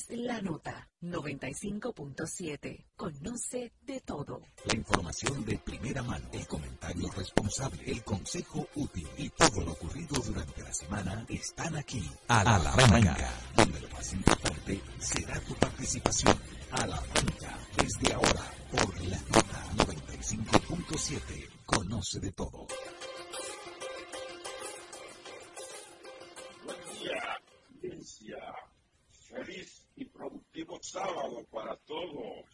es La Nota 95.7. Conoce de todo. La información de primera mano, el comentario responsable, el consejo útil y todo lo ocurrido durante la semana están aquí. A la, a donde lo más importante será tu participación. A la franca, desde ahora, por La Nota 95.7. Conoce de todo. Feliz y sábado para todos.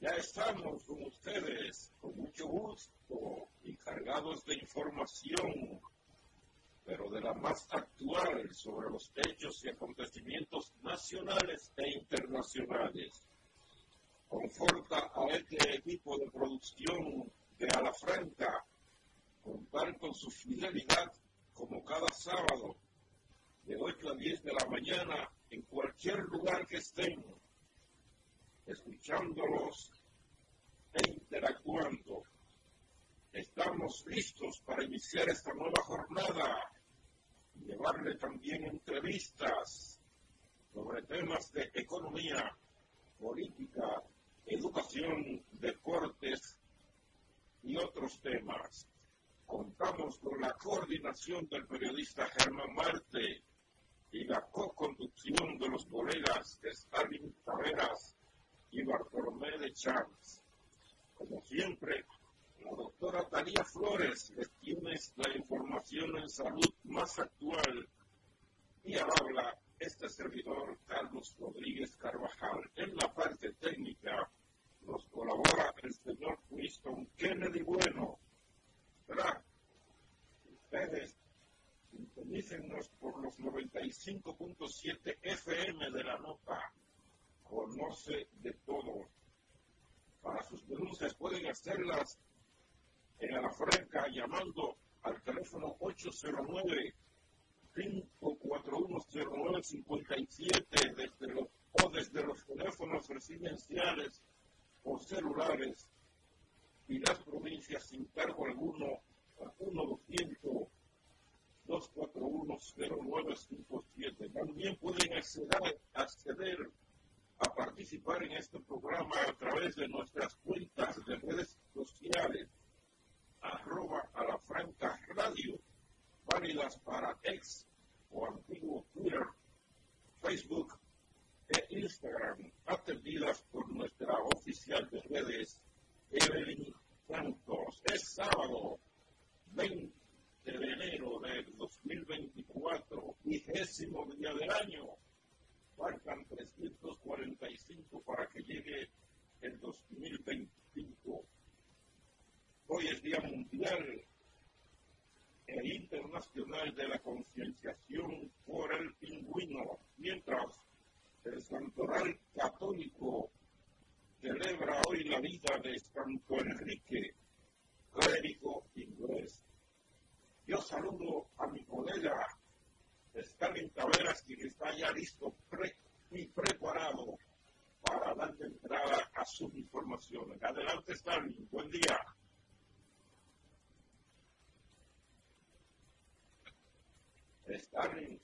Ya estamos con ustedes con mucho gusto y cargados de información, pero de la más actual sobre los hechos y acontecimientos nacionales e internacionales. Conforta a este equipo de producción de Alafranca contar con su fidelidad como cada sábado de 8 a 10 de la mañana en cualquier lugar que estén, escuchándolos e interactuando. Estamos listos para iniciar esta nueva jornada y llevarle también entrevistas sobre temas de economía, política, educación, deportes y otros temas. Contamos con la coordinación del periodista Germán Marte y la co-conducción de los colegas Stalin Taveras y Bartolomé de Chávez. Como siempre, la doctora Talía Flores les tiene la información en salud más actual y al habla este servidor Carlos Rodríguez Carvajal. En la parte técnica nos colabora el señor Winston Kennedy Bueno. ¿Verdad? Ustedes Sintonícenos por los 95.7 FM de la nota. Conoce de todo. Para sus denuncias pueden hacerlas en la franca llamando al teléfono 809 5410957 desde los, o desde los teléfonos residenciales o celulares y las provincias sin cargo alguno a 1200 2410957. También pueden acceder, acceder a participar en este programa a través de nuestras cuentas de redes sociales, arroba a la franca radio, válidas para ex o antiguo Twitter, Facebook e Instagram, atendidas por nuestra oficial de redes, Evelyn Santos. Es sábado 20 de enero del 2024, vigésimo día del año. Faltan 345 para que llegue el 2025. Hoy es Día Mundial e Internacional de la Concienciación por el Pingüino, mientras el Santoral Católico celebra hoy la vida de Santo Enrique, clérigo inglés. Yo saludo a mi colega Stalin Taveras, quien está ya listo y preparado para dar entrada a sus informaciones. Adelante, Stalin. Buen día. Stalin.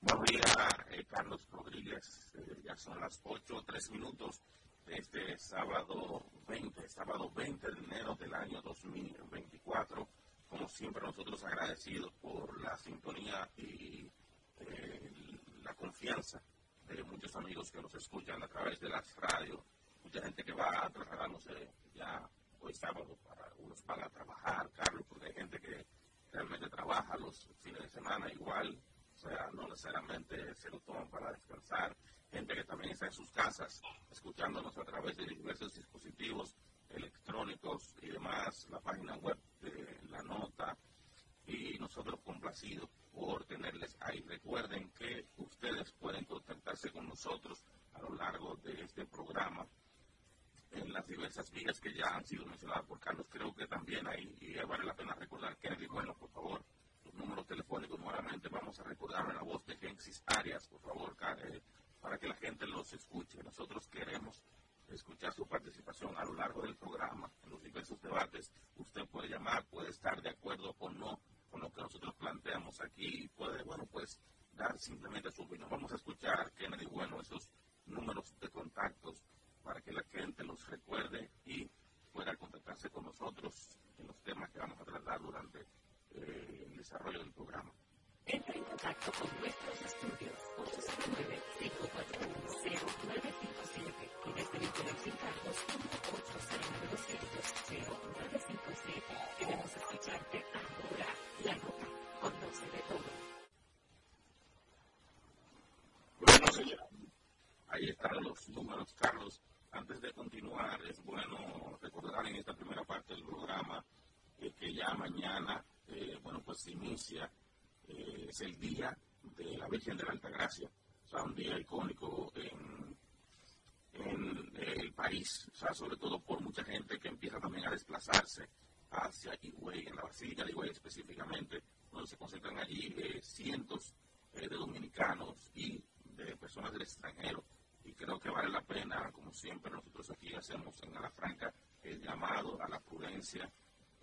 Buen día, eh, Carlos Rodríguez. Eh, ya son las 8 o 3 minutos este sábado 20, sábado 20 de enero del año 2024. Como siempre, nosotros agradecidos por la sintonía y eh, la confianza de muchos amigos que nos escuchan a través de las radios, mucha gente que va trasladándose ya hoy sábado, para algunos van a trabajar, Carlos, porque hay gente que realmente trabaja los fines de semana igual, o sea, no necesariamente se lo toman para descansar gente que también está en sus casas, escuchándonos a través de diversos dispositivos electrónicos y demás, la página web de la nota, y nosotros complacidos por tenerles ahí. Recuerden que ustedes pueden contactarse con nosotros a lo largo de este programa en las diversas vías que ya han sido mencionadas por Carlos. Creo que también ahí vale la pena recordar, Kennedy, bueno, por favor, los números telefónicos nuevamente vamos a recordar en la voz de Gensis Arias, por favor, eh, para que la gente los escuche. Nosotros queremos escuchar su participación a lo largo del programa, en los diversos debates. Usted puede llamar, puede estar de acuerdo o no con lo que nosotros planteamos aquí y puede, bueno, pues dar simplemente su opinión. Vamos a escuchar, Kennedy, bueno, esos números de contactos para que la gente los recuerde y pueda contactarse con nosotros en los temas que vamos a tratar durante eh, el desarrollo del programa. Entra en contacto con nuestros estudios 809-541-0957 con este teléfono sin cargos 1-809-200-0957. Queremos escucharte ahora. La nota. Conoce de todo. Bueno, señor. Ahí están los números, Carlos. Antes de continuar, es bueno recordar en esta primera parte del programa eh, que ya mañana, eh, bueno, pues se inicia eh, es el día de la Virgen de la Altagracia, o un día icónico en, en el país, o sea, sobre todo por mucha gente que empieza también a desplazarse hacia Higüey, en la Basílica de Higüey específicamente, donde se concentran allí eh, cientos eh, de dominicanos y de personas del extranjero. Y creo que vale la pena, como siempre nosotros aquí hacemos en Alafranca, el llamado a la prudencia,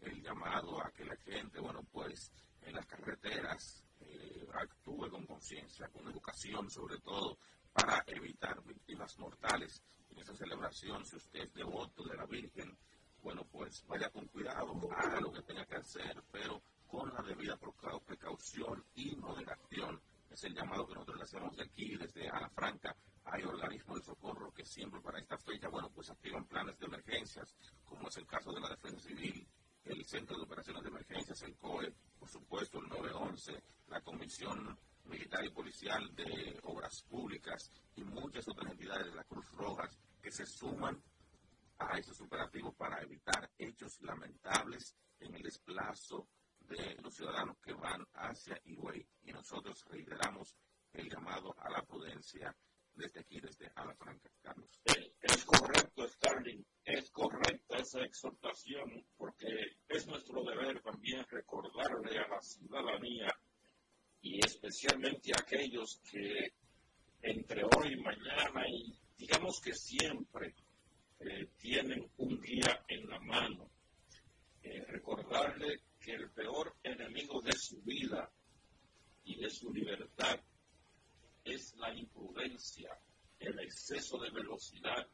el llamado a que la gente, bueno, pues en las carreteras eh, actúe con conciencia, con educación sobre todo, para evitar víctimas mortales. En esta celebración, si usted es devoto de la Virgen, bueno, pues vaya con cuidado, haga lo que tenga que hacer, pero con la debida precaución y moderación. Es el llamado que nosotros le hacemos de aquí, desde Ana Franca. Hay organismos de socorro que siempre para esta fecha, bueno, pues activan planes de emergencias, como es el caso de la Defensa Civil, el Centro de Operaciones de Emergencias, el COE, por supuesto el 911, la Comisión Militar y Policial de Obras Públicas y muchas otras entidades de la Cruz Roja que se suman a estos operativos para evitar hechos lamentables en el desplazo de los ciudadanos que van hacia Higüey. Y nosotros reiteramos el llamado a la prudencia desde aquí, desde Alafranca. Carlos. Es correcto, Starling, es correcta esa exhortación, porque es nuestro deber también recordarle a la ciudadanía y especialmente a aquellos que entre hoy y mañana y digamos que siempre eh, tienen un guía en la mano, eh, recordarle que el peor enemigo de su vida y de su libertad es la imprudencia, el exceso de velocidad,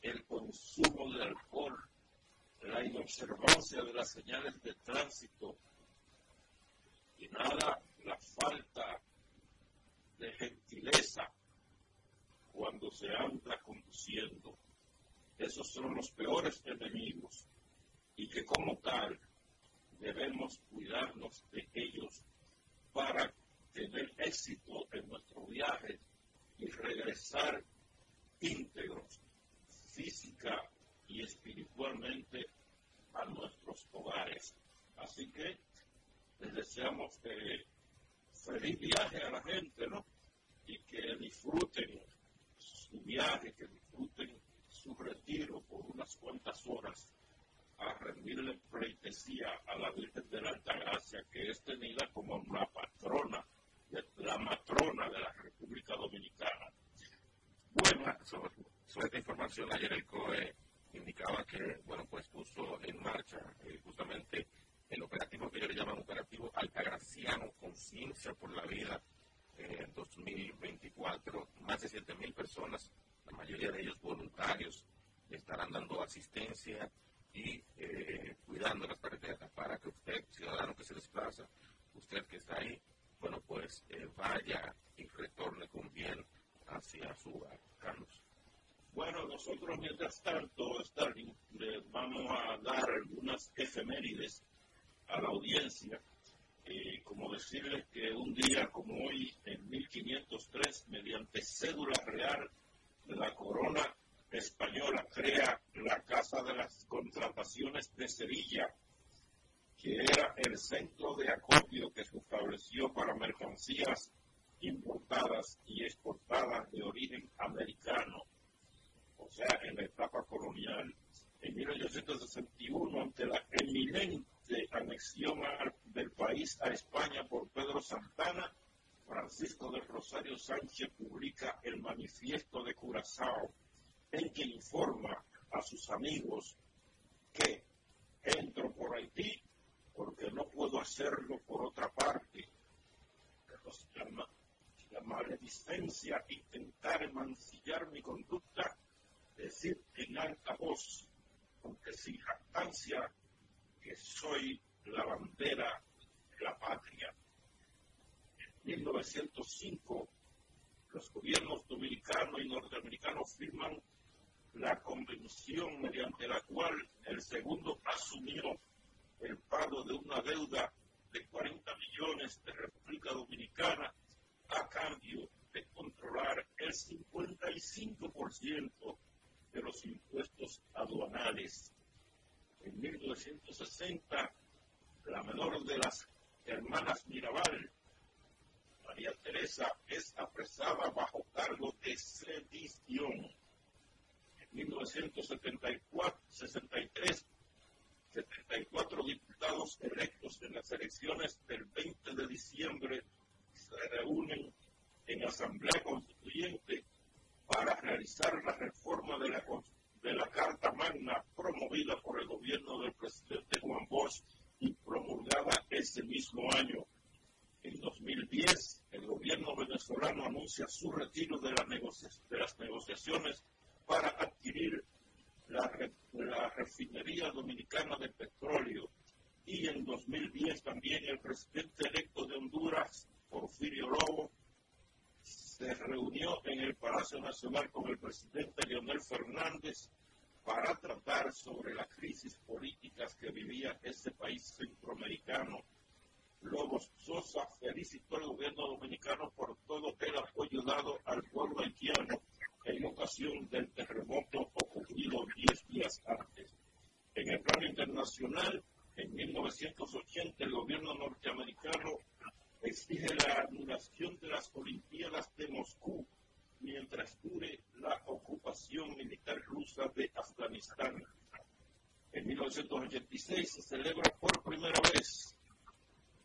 el consumo de alcohol, la inobservancia de las señales de tránsito y nada, la falta de gentileza cuando se anda conduciendo. Esos son los peores enemigos y que como tal debemos cuidarnos de ellos para tener éxito en nuestro viaje y regresar íntegros física y espiritualmente a nuestros hogares. Así que les deseamos eh, feliz viaje a la gente, ¿no? Y que disfruten su viaje, que disfruten su retiro por unas cuantas horas a rendirle pleitesía a la Virgen de la Altagracia, que es tenida como la patrona la matrona de la República Dominicana. Bueno, sobre, esta información, ayer el COE indicaba que, bueno, pues puso en marcha eh, justamente el operativo que ellos le llaman operativo altagraciano, conciencia por la vida, en 2024. Más de 7 mil personas, la mayoría de ellos voluntarios, estarán dando asistencia y eh, cuidando las carreteras para que usted, ciudadano que se desplaza, usted que está ahí, bueno, pues eh, vaya y retorne con bien hacia su hogar. Bueno, nosotros mientras tanto, Stalin, les vamos a dar algunas efemérides a la audiencia. Eh, como decirles que un día como hoy, en 1503, mediante cédula real la corona española, crea la Casa de las Contrataciones de Sevilla, que era el centro de acopio que se estableció para mercancías importadas y exportadas de origen americano, o sea, en la etapa colonial. En 1861, ante la eminente anexión del país a España por Pedro Santana, Francisco del Rosario Sánchez publica el Manifiesto de Curazao, en que informa a sus amigos que entro por Haití porque no puedo hacerlo por otra parte, los llama licencia intentar mancillar mi conducta, decir en alta voz, aunque sin jactancia, que soy la bandera de la patria. En 1905, los gobiernos dominicano y norteamericano firman la convención mediante la cual el segundo asumió el pago de una deuda de 40 millones de República Dominicana a cambio de controlar el 55% de los impuestos aduanales. En 1960, la menor de las hermanas Mirabal, María Teresa, es apresada bajo cargo de sedición. En 1974, 63, 74 diputados electos en las elecciones del 20 de diciembre se reúnen en Asamblea Constituyente para realizar la reforma de la, de la Carta Magna promovida por el gobierno del presidente Juan Bosch y promulgada ese mismo año. En 2010, el gobierno venezolano anuncia su retiro de, de las negociaciones para adquirir la, refinería dominicana de petróleo. Y en 2010 también el presidente electo de Honduras, Porfirio Lobo, se reunió en el Palacio Nacional con el presidente Leonel Fernández para tratar sobre las crisis políticas que vivía ese país centroamericano. Lobos Sosa felicitó al gobierno dominicano por todo el apoyo dado al pueblo haitiano en ocasión del terremoto ocurrido 10 días antes. En el plano internacional, en 1980 el gobierno norteamericano exige la anulación de las Olimpiadas de Moscú mientras dure la ocupación militar rusa de Afganistán. En 1986 se celebra por primera vez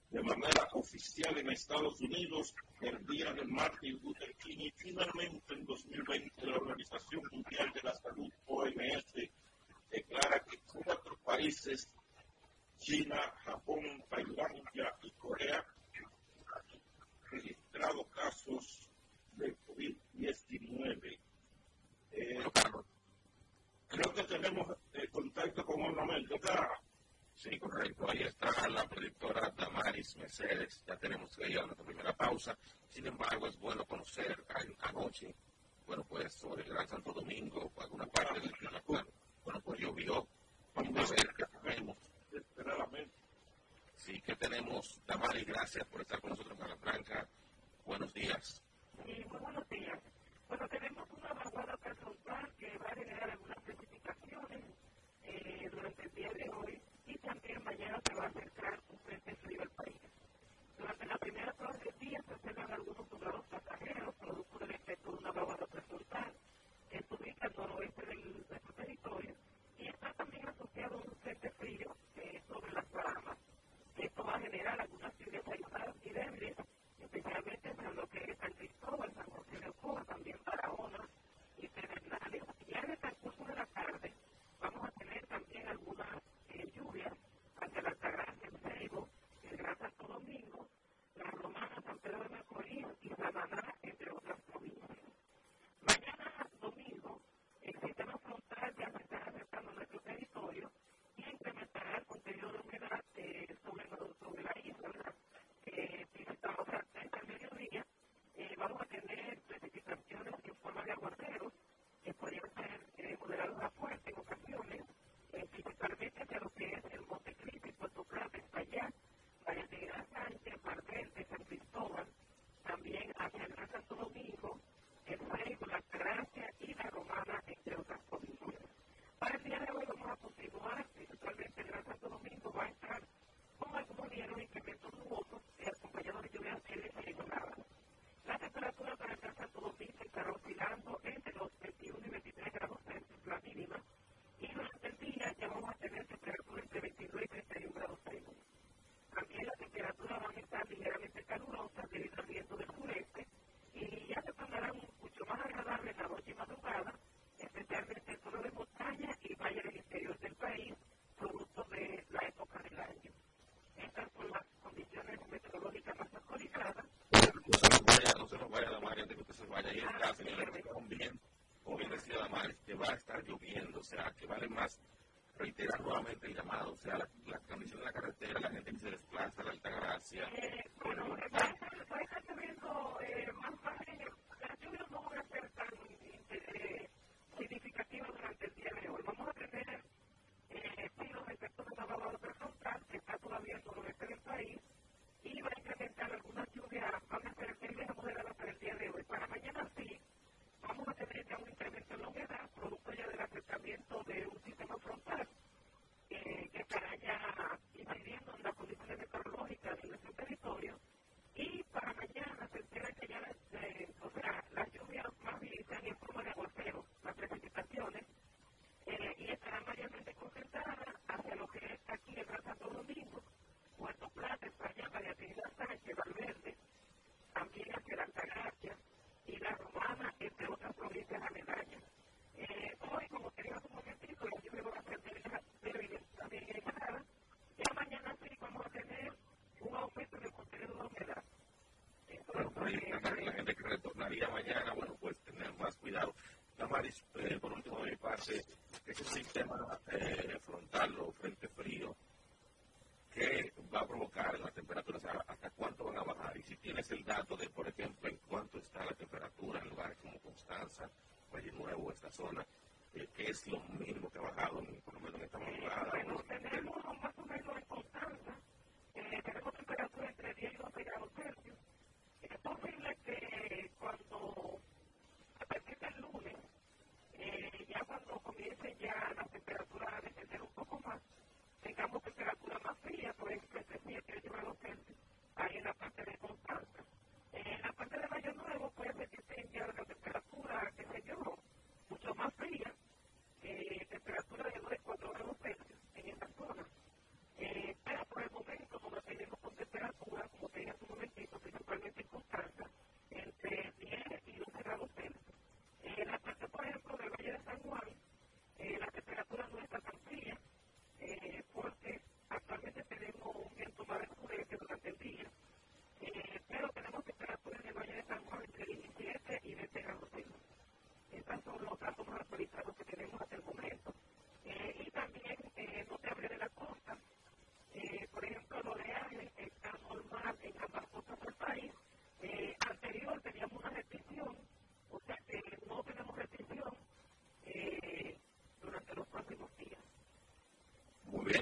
de manera oficial en Estados Unidos el Día de Martin Luther King y finalmente en 2020 la Organización Mundial de la Salud OMS declara que cuatro países, China, Japón, Tailandia y Corea, registrado casos de COVID-19. Eh, creo que tenemos eh, contacto con ornamento, claro. Sí, correcto. Ahí está la predictora Damaris Mercedes. Ya tenemos que ir a nuestra primera pausa. Sin embargo, es bueno conocer anoche, bueno, pues sobre el Gran Santo Domingo, alguna parte del clima. Bueno, pues llovió. Vamos a ver qué tenemos. Sí, que tenemos. Damaris, gracias por estar con nosotros en la Franca. Buenos días. Sí, muy buenos días. Bueno, tenemos una vaguada personal que va a generar algunas precipitaciones eh, durante el día de hoy y también mañana se va a acercar un frente frío al país. Durante la primera Domingo, la Romana, San Pedro de Macorís y Samaná, entre otras provincias. Mañana domingo, el sistema frontal ya se estará acercando nuestro territorio y incrementará el contenido de humedad eh, sobre, sobre, la isla. ¿verdad? Eh, si estamos hasta el mediodía, vamos a tener precipitaciones en forma de aguaceros que podrían ser eh, moderados a fuerte en ocasiones, eh, principalmente hacia lo que es el Monte Cristo, Puerto Plata, España. Para llegar a anteparte de San Cristóbal, también hacia el R Santo Domingo, que fue la gracia y la Romana, entre otras cosas. Para el final de nuevo para continuar, principalmente el Gran Santo Domingo va a estar con algún gobierno y que todo su voto y acompañado de lluvia se le lloraba. La temperatura para entrar Santo Domingo está oscilando entre los 21 y 23 grados Celsius la mínima. Y durante el día ya vamos a tener temperaturas de 2 y 31 grados Celsius. También la temperatura van a estar ligeramente calurosas debido al viento de la y ya se pasará mucho más agradable la noche madrugada, especialmente en tono de montaña y valles del interior del país, producto de la época del año. Estas son las condiciones meteorológicas más actualizadas reitera nuevamente el llamado, o sea, la, la de la carretera, la gente que se desplaza, la Altagracia. Eh, bueno, está, está lloviendo eh, más fácil, las lluvias no van a ser tan eh, significativas durante el día de hoy. Vamos a tener eh, pinos del sector de la barra frontal, que está todavía sobre el este del país, y va a incrementar algunas lluvias, van a ser firmes moderadas para el día de hoy. Para mañana sí, vamos a tener ya un incremento en la right there.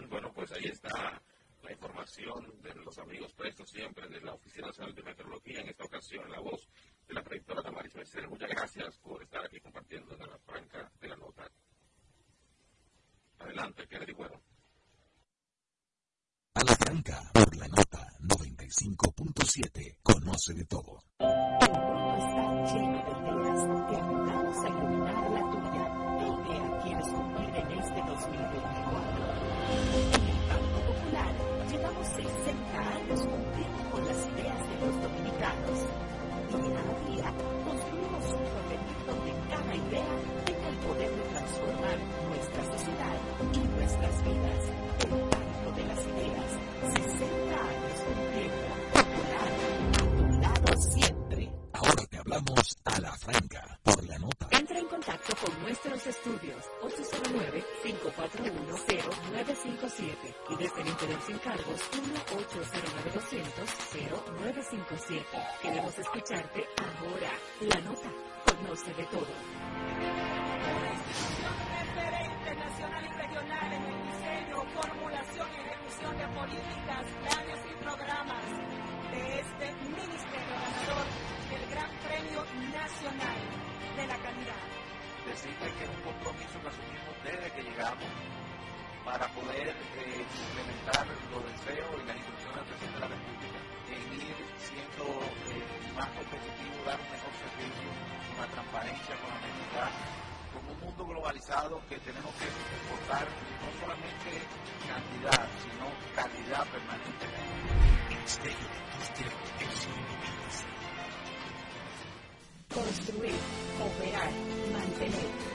bueno, pues ahí está la información de los amigos presos siempre de la Oficina Nacional de Meteorología, en esta ocasión la voz de la rectora Tamaris Mercedes. Muchas gracias por competitivo, dar un mejor servicio, una transparencia con la identidad, con un mundo globalizado que tenemos que exportar no solamente cantidad, sino calidad permanentemente. Ministerio de Industria Construir, operar, mantener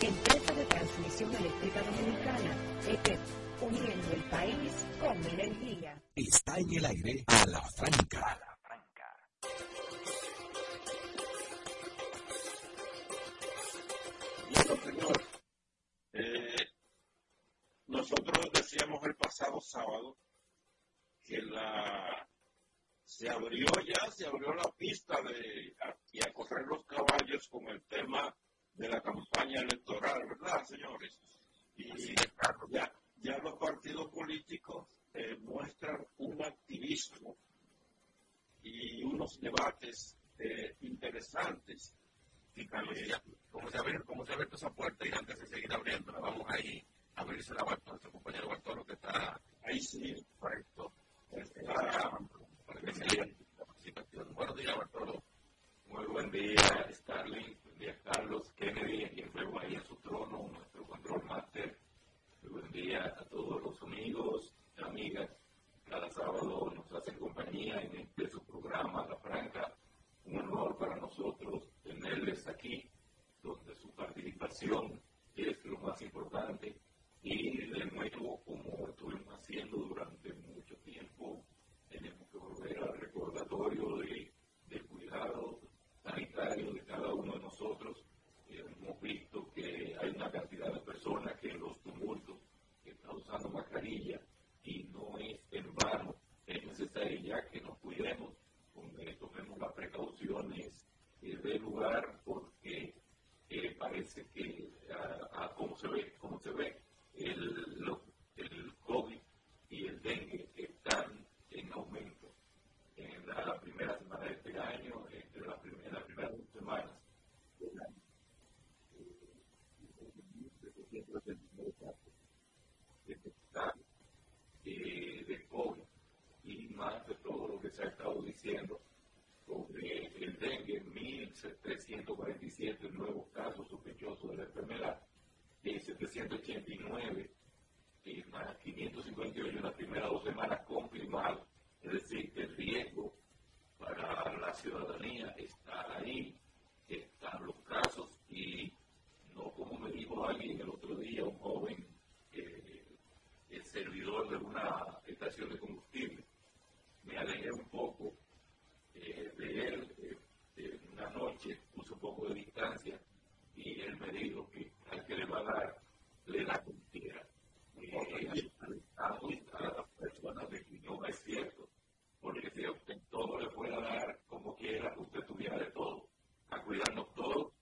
Empresa de Transmisión Eléctrica Dominicana, EPEP, uniendo el país con energía. Está en el aire a la franca. Bueno, señor, eh, nosotros decíamos el pasado sábado que la se abrió ya, se abrió la pista de y a correr los caballos con el tema de la campaña electoral, ¿verdad, señores? Y ya, ya los partidos políticos eh, muestran un activismo y unos debates eh, interesantes. Carlos, ya, como se, abre, como se ha abierto esa puerta y antes de seguir abriéndola, vamos ahí a abrirse la Bartolo, nuestro compañero Bartolo que está ahí sí, correcto. Está, para que se la participación. Buenos días, Bartolo. Muy buen día, Starling. Buen día, Carlos Kennedy, quien luego ahí en su trono, nuestro control master. Muy buen día a todos los amigos, amigas. Cada sábado nos hacen compañía en este su programa, La Franca. Un honor para nosotros tenerles aquí, donde su participación es lo más importante. Y de nuevo, como estuvimos haciendo durante mucho tiempo, tenemos que volver al recordatorio de, del cuidado sanitario de cada uno de nosotros. Hemos visto que hay una cantidad de personas que en los tumultos están usando mascarilla y no es en vano, es necesario ya que nos cuidemos, tomemos las precauciones eh, del lugar porque eh, parece que a, a como se ve, como se ve, el, el COVID y el dengue están en aumento. En la primera semana de este año, entre la primera, las primeras dos semanas del año, eh, 779 casos detectados eh, de COVID y más de todo lo que se ha estado diciendo sobre el dengue, 1.347 nuevos casos sospechosos de la enfermedad, eh, 789 y más 558 en las primeras dos semanas confirmados. Es decir, el riesgo para la ciudadanía está ahí, están los casos y no como me dijo alguien el otro día, un joven eh, el servidor de una estación de combustible. Me alejé un poco eh, de él eh, una noche, puse un poco de distancia y él me dijo que al que le va a dar, le da con tierra. A, a las personas de que no es cierto, porque si a usted todo le fuera a dar como quiera, usted tuviera de todo, a cuidarnos todos,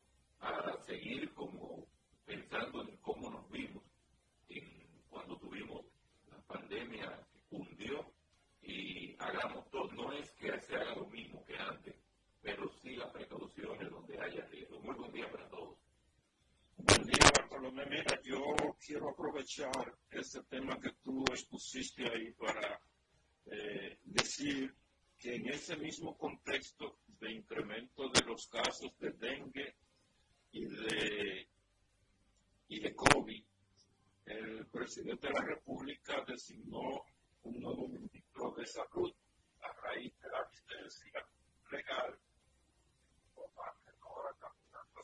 seguir como pensando en cómo nos vimos cuando tuvimos la pandemia que cundió y hagamos todo. No es que se haga lo mismo que antes, pero sí las precauciones donde haya riesgo. Muy buen día para todos. Buen día, Bartolomé. Mira, yo quiero aprovechar ese tema que tú expusiste ahí para eh, decir que en ese mismo contexto de incremento de los casos de dengue y de, y de COVID, el presidente de la República designó un nuevo ministro de Salud a raíz de la asistencia legal por parte de ahora caminando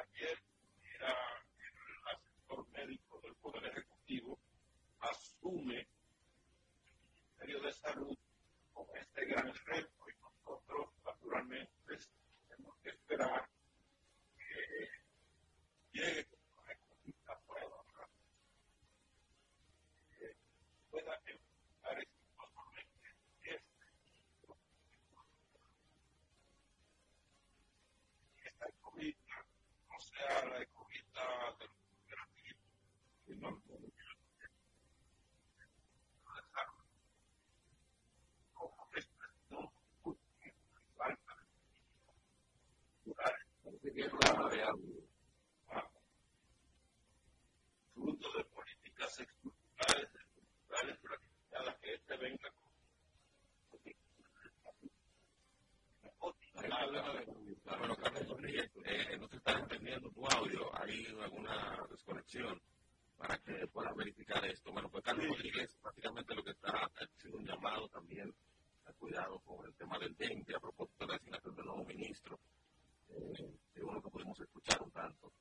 ayer era el asesor médico del Poder Ejecutivo asume el Ministerio de Salud este gran reto y nosotros naturalmente tenemos que esperar que llegue con la prueba que pueda enfrentar exitosamente este esta ecovita no sea la ecovita el rama de agua. Fruto de políticas estructurales, estructurales practicadas que este venga con. Bueno, Carlos, eh, no se está entendiendo tu audio, hay alguna este, desconexión para que pueda verificar esto. Bueno, pues Carlos Rodríguez prácticamente lo que está haciendo un llamado también a cuidado con el tema del dengue a propósito de la asignación del nuevo ministro. Eh, según lo que pudimos escuchar un tanto,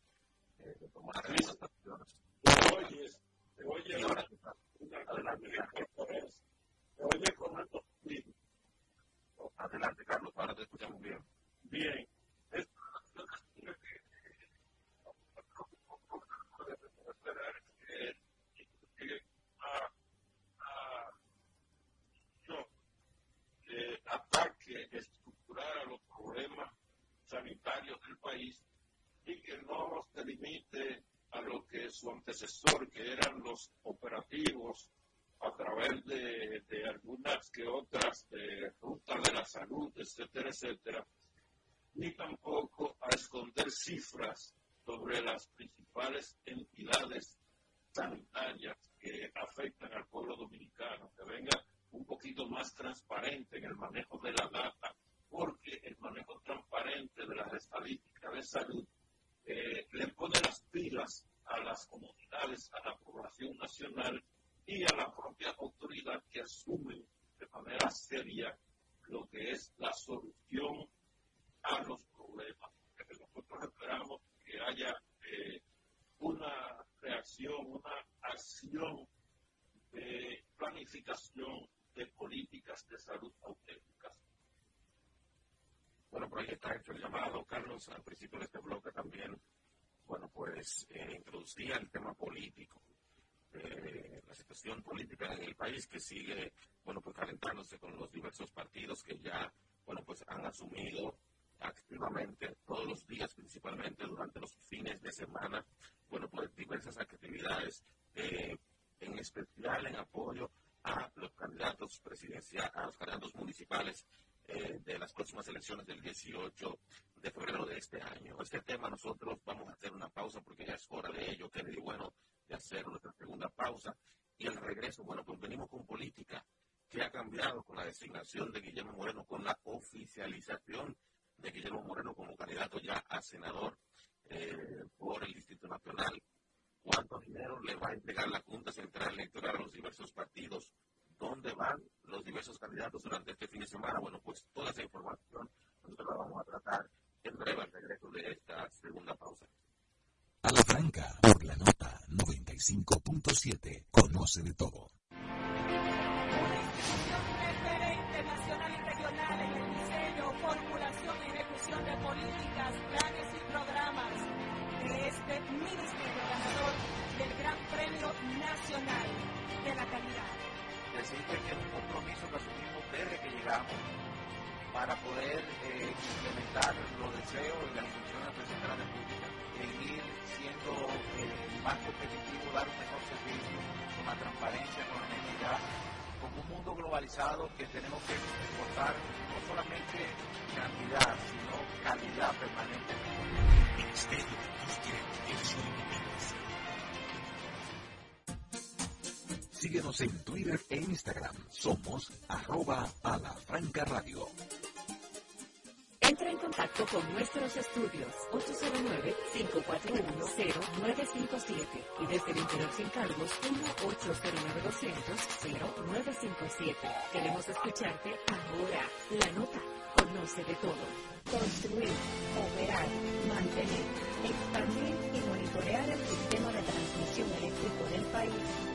eh, de tomar algunas acciones. Te oyes, te oyes, adelante, te oyes con alto Adelante, Carlos, ahora te escuchamos bien. Bien. ataque estructural a los problemas sanitarios del país y que no se limite a lo que su antecesor, que eran los operativos a través de, algunas que otras rutas de la salud, etcétera, etcétera, ni tampoco a esconder cifras sobre las principales entidades sanitarias que afectan al pueblo dominicano, que venga un poquito más transparente en el manejo de la data, porque el manejo transparente de las estadísticas de salud eh, le pone las pilas a las comunidades, a la población nacional y a la propia autoridad que asume de manera seria lo que es la solución a los problemas. nosotros esperamos que haya eh, una reacción, una acción de planificación de políticas de salud auténticas. Bueno, por ahí está hecho el llamado, Carlos, al principio de este bloque también, bueno, pues eh, introducía el tema político, eh, la situación política en el país que sigue, bueno, pues calentándose con los diversos partidos que ya, bueno, pues han asumido activamente todos los días, principalmente durante los fines de semana, bueno, pues diversas actividades, eh, en especial en apoyo a los candidatos presidenciales, a los candidatos municipales eh, de las próximas elecciones del 18 de febrero de este año. Este tema nosotros vamos a hacer una pausa porque ya es hora de ello, Kennedy, bueno, de hacer nuestra segunda pausa. Y el regreso, bueno, pues venimos con política que ha cambiado con la designación de Guillermo Moreno, con la oficialización de Guillermo Moreno como candidato ya a senador eh, Twitter e Instagram. Somos arroba a radio. Entra en contacto con nuestros estudios 809-541-0957 y desde el interior sin cargos 1-809-200-0957. Queremos escucharte ahora. La nota conoce de todo. Construir, operar, mantener, expandir y monitorear el sistema de transmisión eléctrico del país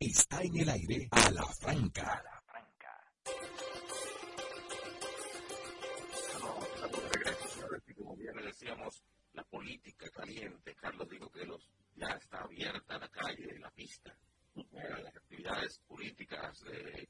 Está en el aire a la franca. Como decíamos, la política caliente. Carlos dijo que los, ya está abierta la calle, la pista. Las actividades políticas eh,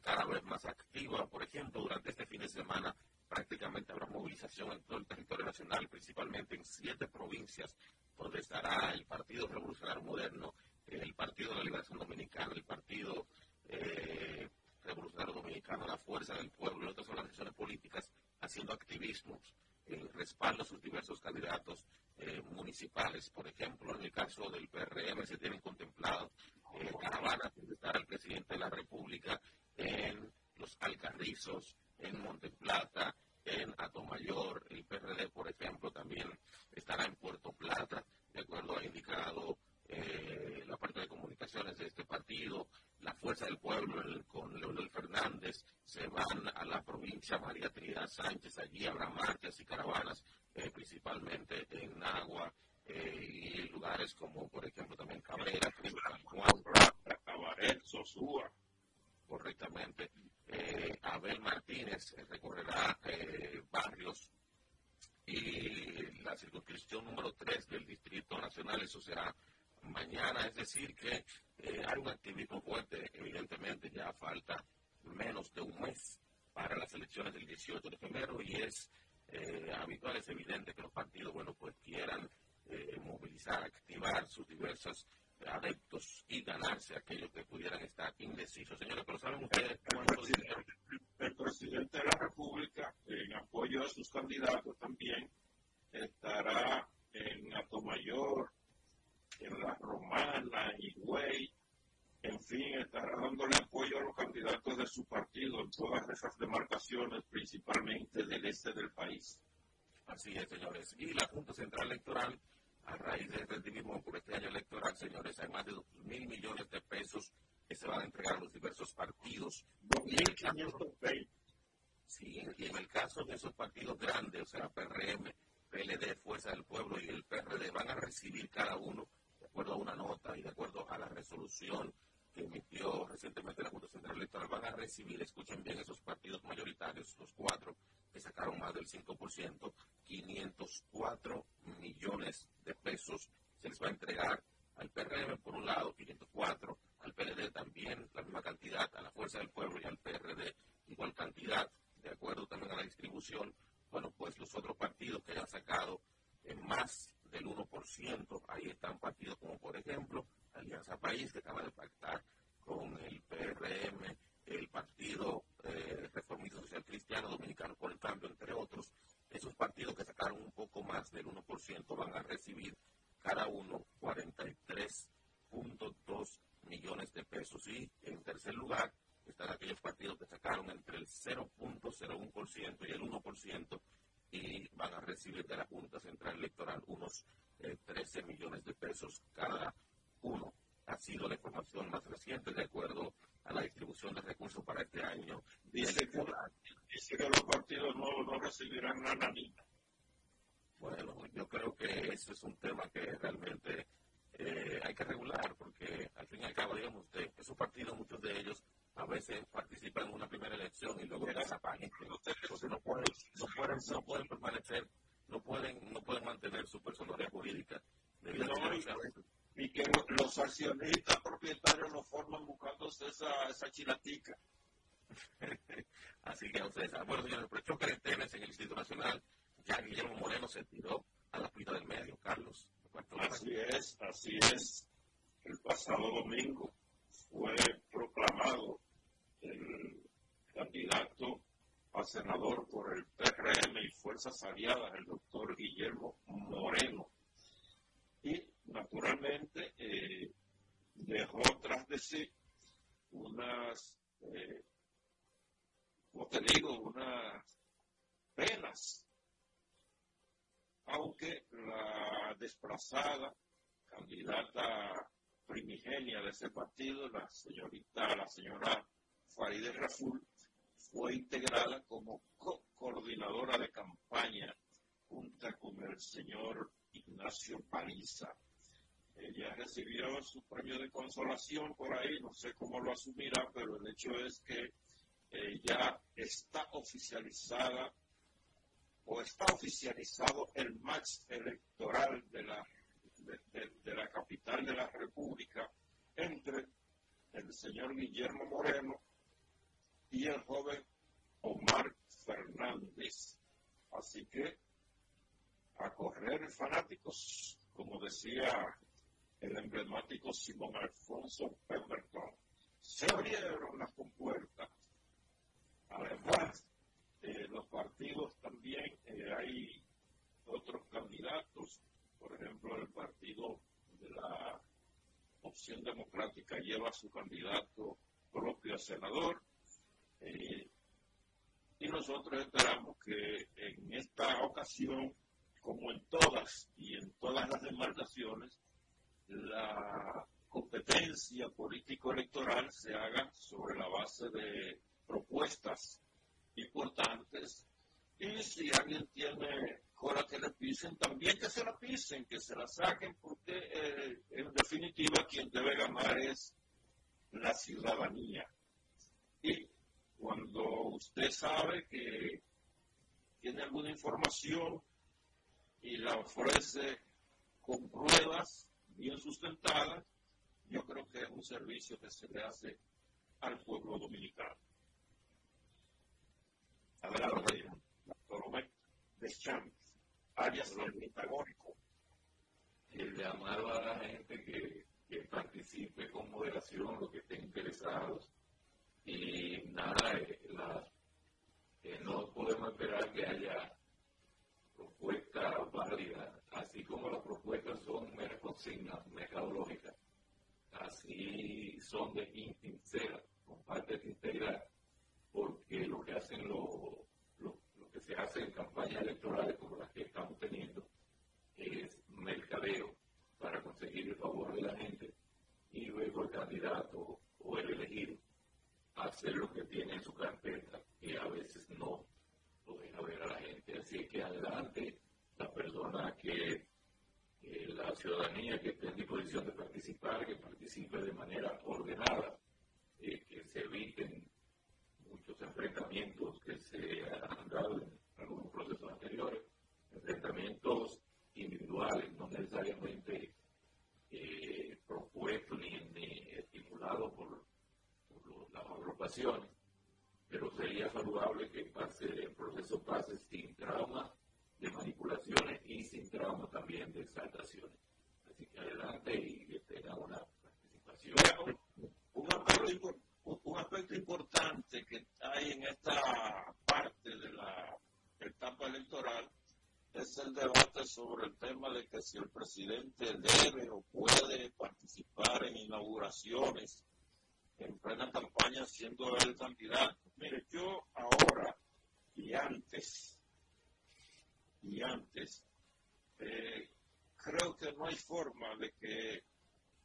cada vez más activas. Por ejemplo, durante este fin de semana prácticamente habrá movilización en todo el territorio nacional, principalmente en siete provincias, donde estará el Partido Revolucionario Moderno, el Partido de la Liberación Dominicana, el Partido eh, Revolucionario Dominicano, la Fuerza del Pueblo y otras organizaciones políticas haciendo activismos en respaldo a sus diversos candidatos eh, municipales. Por ejemplo, en el caso del PRM se tienen contemplado eh, caravanas donde estará el presidente de la República en los Alcarrizos, en Monteplata, en Atomayor. El PRD, por ejemplo, también estará en Puerto Plata, de acuerdo a indicado eh, la parte de comunicaciones de este partido, la Fuerza del Pueblo con Leonel Fernández, se van a la provincia María Trinidad Sánchez, allí habrá marchas y caravanas, eh, principalmente en Agua eh, y lugares como, por ejemplo, también Cabrera, Juan, Cabaret, Sosúa. Correctamente. Eh, Abel Martínez recorrerá barrios y la circunscripción número 3 del Distrito Nacional, eso será mañana, es decir, que eh, hay un activismo fuerte, evidentemente ya falta menos de un mes para las elecciones del 18 de febrero y es eh, habitual, es evidente que los partidos, bueno, pues quieran eh, movilizar, activar sus diversos adeptos y ganarse aquellos que pudieran estar indecisos. Señores, pero ¿saben ustedes cuánto dinero? El presidente de la República, en apoyo a sus candidatos también, estará en Atomayor, en La Romana, Higüey, en fin, estará dándole apoyo a los candidatos de su partido en todas esas demarcaciones, principalmente del este del país. Así es, señores. Y la Junta Central Electoral, a raíz del activismo por este año electoral, señores, hay más de 2 mil millones de pesos que se van a entregar a los diversos partidos. Y en, el sí, y en el caso de esos partidos grandes, o sea, PRM, PLD, Fuerza del Pueblo y el PRD, van a recibir cada uno de acuerdo a una nota y de acuerdo a la resolución que emitió recientemente la Junta Central Electoral, van a recibir, escuchen bien, esos partidos mayoritarios, los cuatro, que sacaron más del 5%, 504 millones de pesos se les va a entregar al PRM por un lado, 504, al PLD también la misma cantidad, a la Fuerza del Pueblo y al PRD igual cantidad, de acuerdo también a la distribución, bueno, pues los otros partidos que hayan sacado en más del 1%. Ahí están partidos como, por ejemplo, Alianza País, que acaba de pactar con el PRM, el Partido eh, Reformista Social Cristiano Dominicano por el Cambio, entre otros. Esos partidos que sacaron un poco más del 1% van a recibir cada uno 43.2 millones de pesos. Y en tercer lugar están aquellos partidos que sacaron entre el 0.01% y el 1% y van a recibir de la Junta Central Electoral unos 13 eh, millones de pesos cada uno. Ha sido la información más reciente de acuerdo a la distribución de recursos para este año. Dice que, dice que los partidos no, no recibirán nada. Bueno, yo creo que ese es un tema que realmente eh, hay que regular, porque al fin y al cabo, digamos usted, esos partidos, muchos de ellos a veces participan en una primera elección y luego desaparecen. Porque no pueden, no pueden, no pueden permanecer, no pueden, no pueden mantener su personalidad jurídica. y, que los accionistas propietarios no forman buscándose esa, esa chilatica. Así que ustedes saben. Bueno, señores, de tenis en el Instituto Nacional, ya Guillermo Moreno se tiró a la pista del medio, Carlos. Así es, así es. El pasado domingo fue proclamado el candidato a senador por el PRM y Fuerzas Aliadas, el doctor Guillermo Moreno. Y naturalmente eh, dejó tras de sí unas, eh, como te digo, unas penas, aunque la desplazada candidata primigenia de ese partido, la señorita, la señora Farideh Raful, fue integrada como coordinadora de campaña junto con el señor Ignacio Paliza. Ella recibió su premio de consolación por ahí, no sé cómo lo asumirá, pero el hecho es que ya está oficializada o está oficializado el match electoral de la de, la capital de la República entre el señor Guillermo Moreno y el joven Omar Fernández. Así que a correr fanáticos, como decía el emblemático Simón Alfonso Pemberton, se abrieron las compuertas. Además, eh, los partidos también candidatos. Por ejemplo, el partido de la Opción Democrática lleva su candidato propio a senador. Nosotros esperamos que en esta ocasión, como en todas y en todas las demarcaciones, la competencia político-electoral se haga sobre la base de propuestas importantes y si alguien tiene cola que le pisen, también que se la pisen, que se la saquen, porque eh, en definitiva quien debe ganar es la ciudadanía. Y cuando usted sabe que tiene alguna información y la ofrece con pruebas bien sustentadas, yo creo que es un servicio que se le hace al pueblo dominicano. Adelante, doctor Deschamps, alias el Pentagónico. El llamado a la gente que, que participe con moderación, los que estén interesados. Y nada, eh, la, eh, no podemos esperar que haya propuestas válidas, así como las propuestas son meras consignas mercadológicas así son de insincera, con parte de integridad, porque lo que hacen lo, lo, que se hace en campañas electorales como las que estamos teniendo es mercadeo para conseguir el favor de la gente y luego el candidato o el elegido hacer lo que tiene en su carpeta que a veces no lo deja ver a la gente. Así que adelante la persona que la ciudadanía que esté en disposición de participar, que participe de manera ordenada, eh, que se eviten muchos enfrentamientos que se han dado en algunos procesos anteriores, enfrentamientos individuales, no necesariamente eh, propuestos ni, estimulados por, las agrupaciones, pero sería saludable que pase, el proceso pase sin trauma de manipulaciones y sin trauma también de exaltaciones. Así que adelante y que tenga una participación. Un aspecto, un aspecto importante que hay en esta parte de la etapa electoral es el debate sobre el tema de que si el presidente debe o puede participar en inauguraciones en plena campaña siendo el candidato. Mire, yo ahora y antes y antes, eh, creo que no hay forma de que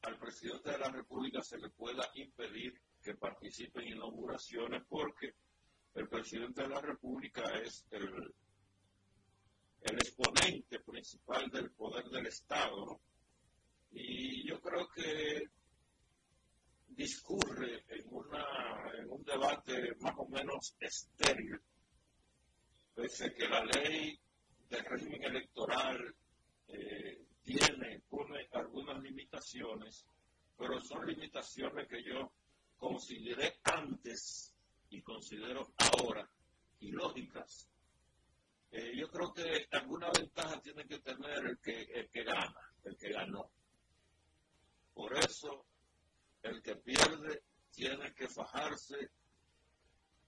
al presidente de la República se le pueda impedir que participe en inauguraciones porque el presidente de la República es el, exponente principal del poder del Estado. Y yo creo que discurre en, una, en un debate más o menos estéril, pese que la ley del régimen electoral eh, tiene, pone algunas limitaciones, pero son limitaciones que yo consideré antes y considero ahora ilógicas. Eh, yo creo que alguna ventaja tiene que tener el que, el que gana, el que ganó. Por eso, el que pierde tiene que fajarse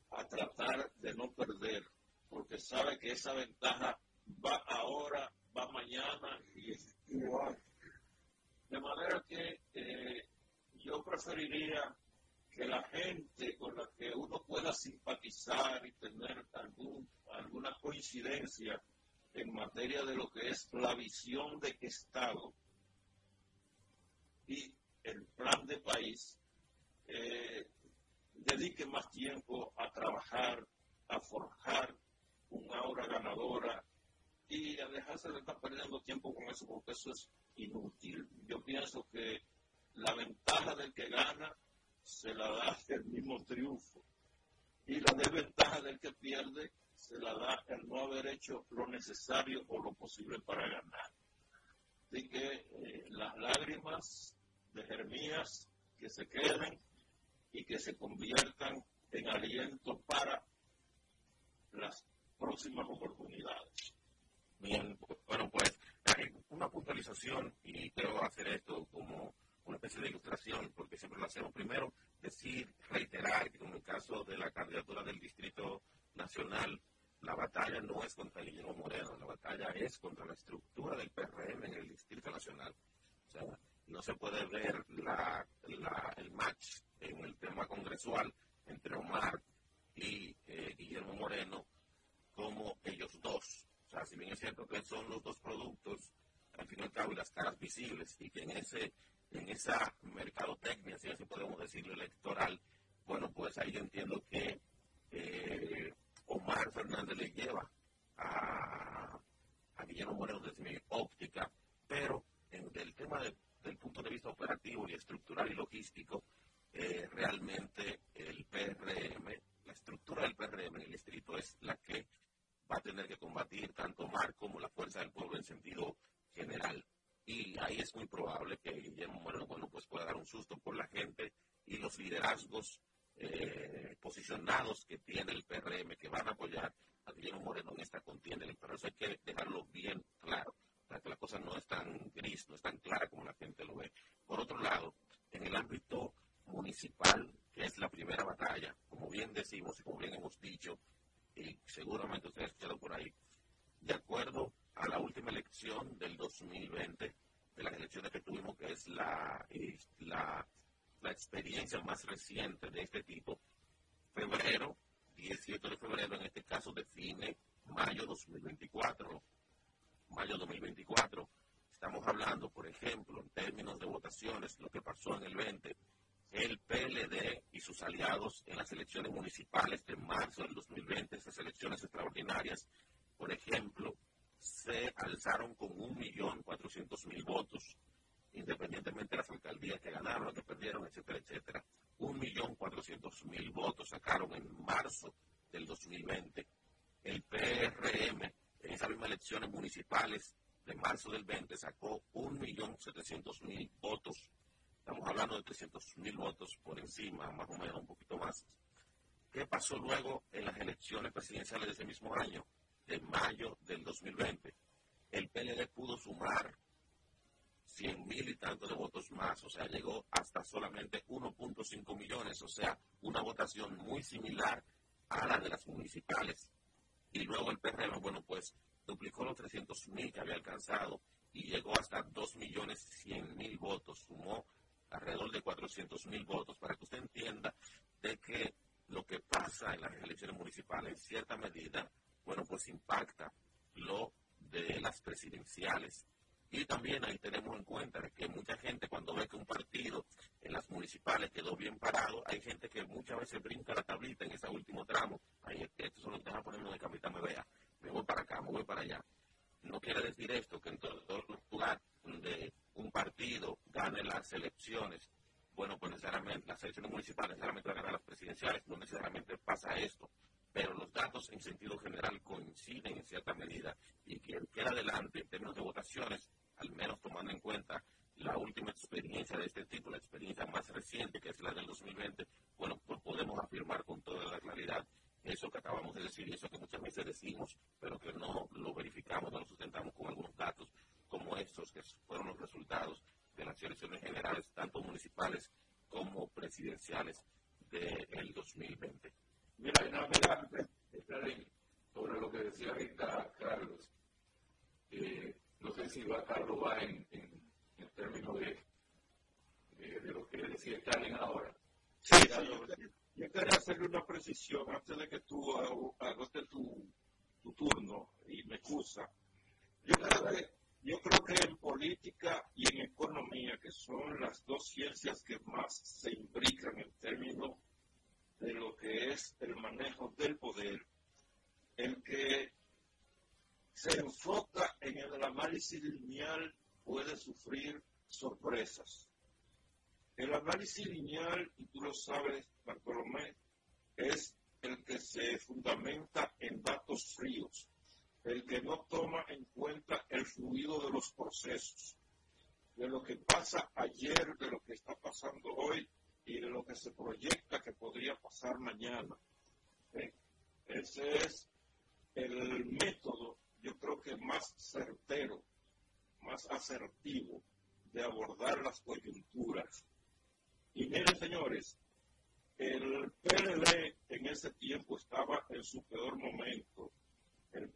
a tratar de no perder, porque sabe que esa ventaja va ahora, va mañana y es igual. De manera que preferiría que la gente con la que uno pueda simpatizar y tener algún, alguna coincidencia en materia de lo que es la visión de Estado y el plan de país, eh, dedique más tiempo a trabajar, a forjar un aura ganadora y a dejarse de estar perdiendo tiempo con eso, porque eso es inútil. Yo pienso que la ventaja del que gana se la da el mismo triunfo y la desventaja del que pierde se la da el no haber hecho lo necesario o lo posible para ganar. Así que eh, las lágrimas de Jeremías que se queden y que se conviertan en aliento para las próximas oportunidades. Bien, bueno, pues una puntualización y quiero hacer esto como una especie de ilustración porque siempre lo hacemos. Primero, decir, reiterar que en el caso de la candidatura del Distrito Nacional, la batalla no es contra Guillermo Moreno, la batalla es contra la estructura del PRM en el Distrito Nacional. No se puede ver el match en el tema congresual entre Omar y eh, Guillermo Moreno como ellos dos. O sea, si bien es cierto que son los dos productos, al fin y al cabo, y las caras visibles, y que en ese en esa mercadotecnia, si así podemos decirlo, electoral, bueno, pues ahí yo entiendo que eh, Omar Fernández le lleva a, Guillermo Moreno desde mi óptica, pero en el tema del punto de vista operativo y estructural y logístico, eh, realmente el PRM, la estructura del PRM en el distrito es la que va a tener que combatir tanto Omar como la fuerza del pueblo en sentido general. Y ahí es muy probable que Guillermo Moreno bueno, pues pueda dar un susto por la gente y los liderazgos eh, posicionados que tiene el PRM que van a apoyar a Guillermo Moreno en esta contienda electoral. Eso hay que dejarlo bien claro, para que la cosa no es tan gris, no es tan clara como la gente lo ve. Por otro lado, en el ámbito municipal, que es la primera batalla, como bien decimos y como bien hemos dicho, y seguramente ustedes han escuchado por ahí, de acuerdo a la última elección del 2020, de las elecciones que tuvimos, que es la, la la experiencia más reciente de este tipo, febrero, 18 de febrero en este caso define mayo 2024. Mayo 2024. Estamos hablando, por ejemplo, en términos de votaciones, lo que pasó en el 20, el PLD y sus aliados en las elecciones municipales de marzo del 2020, estas elecciones extraordinarias, por ejemplo, se alzaron con 1.400.000 votos independientemente de las alcaldías que ganaron, que perdieron, etcétera, etcétera. Un millón cuatrocientos mil votos sacaron en marzo del 2020. El PRM, en esas mismas elecciones municipales de marzo del 20, sacó un millón setecientos mil votos. Estamos hablando de trescientos mil votos por encima, más o menos, un poquito más. ¿Qué pasó luego en las elecciones presidenciales de ese mismo año, de mayo del 2020? El PLD pudo sumar 100 mil y tantos de votos más, o sea, llegó hasta solamente 1.5 millones, o sea, una votación muy similar a la de las municipales. Y luego el PRM, bueno, pues duplicó los 300 mil que había alcanzado y llegó hasta 2 millones 100 mil votos, sumó alrededor de 400 mil votos, para que usted entienda de que lo que pasa en las elecciones municipales en cierta medida, bueno, pues impacta lo de las presidenciales y también ahí tenemos en cuenta que mucha gente cuando ve que un partido en las municipales quedó bien parado, hay gente que muchas veces brinca la tablita en ese último tramo. Ahí esto solo deja ponerme de capitán, me vea, me voy para acá, me voy para allá. No quiere decir esto que en todos los lugares donde un partido gane las elecciones, bueno, pues necesariamente las elecciones municipales necesariamente van a ganar las presidenciales, no necesariamente pasa esto pero los datos en sentido general coinciden en cierta medida y quien queda adelante en términos de votaciones al menos tomando en cuenta la última experiencia de este tipo, la experiencia más reciente, que es la del 2020, bueno, pues podemos afirmar con toda la claridad eso que acabamos de decir y eso que muchas veces decimos, pero que no lo verificamos, no lo sustentamos con algunos datos como estos, que fueron los resultados de las elecciones generales, tanto municipales como presidenciales del 2020. Mira, no, mira, sobre lo que decía ahorita Carlos, eh, no sé si va, Carlos va en, en, términos de, de, lo que decía Stalin ahora. Sí, sí, yo, quería hacerle una precisión antes de que tú hagas tu, tu turno y me excusa. Yo creo, que, yo creo que en política y en economía, que son las dos ciencias que más se imbrican en términos de lo que es el manejo del poder, el que se enfoca en el análisis lineal puede sufrir sorpresas. El análisis lineal, y tú lo sabes, Bartolomé, es el que se fundamenta en datos fríos, el que no toma en cuenta el fluido de los procesos, de lo que pasa ayer, de lo que está pasando hoy y de lo que se proyecta que podría pasar mañana. ¿Eh? Ese es el método yo creo que más certero, más asertivo de abordar las coyunturas. Y miren, señores, el PLD en ese tiempo estaba en su peor momento.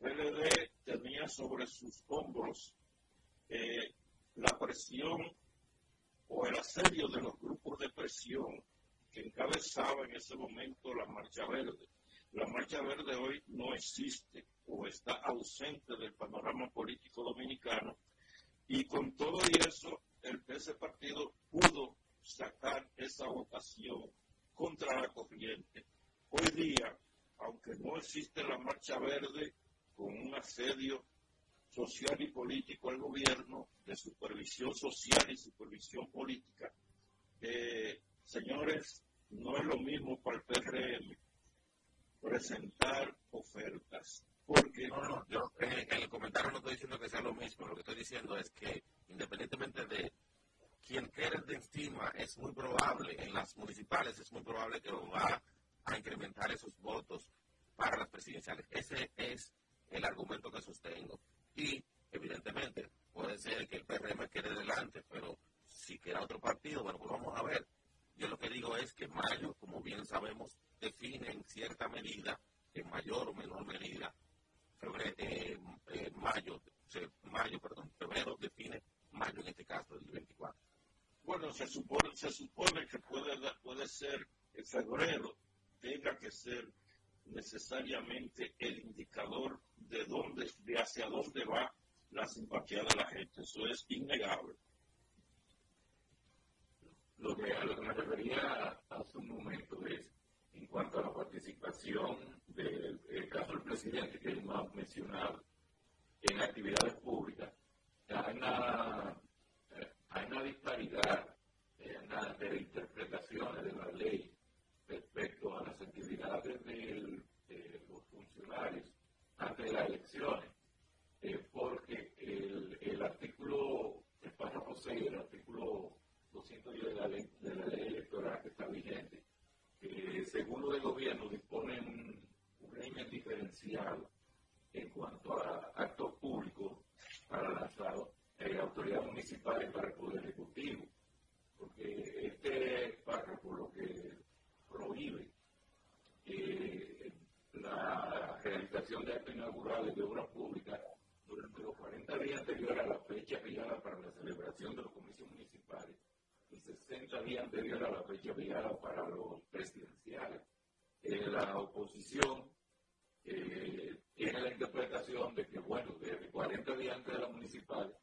PLD tenía sobre sus hombros eh, la presión o el asedio de los grupos de presión que encabezaba en ese momento la Marcha Verde. La Marcha Verde hoy no existe o está ausente del panorama político dominicano y con todo y eso el, ese partido pudo sacar esa votación contra la corriente. Hoy día, aunque no existe la Marcha Verde con un asedio social y político al gobierno, de supervisión social y supervisión política, eh, señores, no es lo mismo para el PRM presentar ofertas. Porque no, no, yo en el comentario no estoy diciendo que sea lo mismo, lo que estoy diciendo es que independientemente de quien quede de estima, es muy probable, en las municipales es muy probable que va a incrementar esos votos para las presidenciales. Ese es el argumento que sostengo. Y evidentemente puede ser que el PRM quede delante, pero si queda otro partido, bueno, pues vamos a ver. Yo lo que digo es que mayo, como bien sabemos, define en cierta medida, en mayor o menor medida, febrero, eh, eh, mayo, mayo, perdón, febrero define mayo en este caso, el 24. Bueno, se supone, se supone que puede, puede ser en febrero, tenga que ser necesariamente el indicador de dónde, de hacia dónde va la simpatía de la gente. Eso es innegable. Lo que, a lo que me refería hace un momento es, en cuanto a la participación del caso del presidente que hemos mencionado en actividades públicas, hay una, hay una disparidad de interpretaciones de la ley respecto a las actividades de, los funcionarios antes de las elecciones, eh, porque el, el artículo, el párrafo 6 el artículo 210 de la ley, de la ley electoral que está vigente, que según lo del gobierno dispone un, un régimen diferenciado en cuanto a actos públicos para las eh, autoridades municipales para el Poder Ejecutivo. Porque este párrafo lo que prohíbe eh, la realización de actos inaugurales de obras públicas durante los 40 días anteriores a la fecha fijada para la celebración de los comicios municipales y 60 días anteriores a la fecha fijada para los presidenciales. Eh, la oposición eh, tiene la interpretación de que, bueno, desde 40 días antes de la municipal,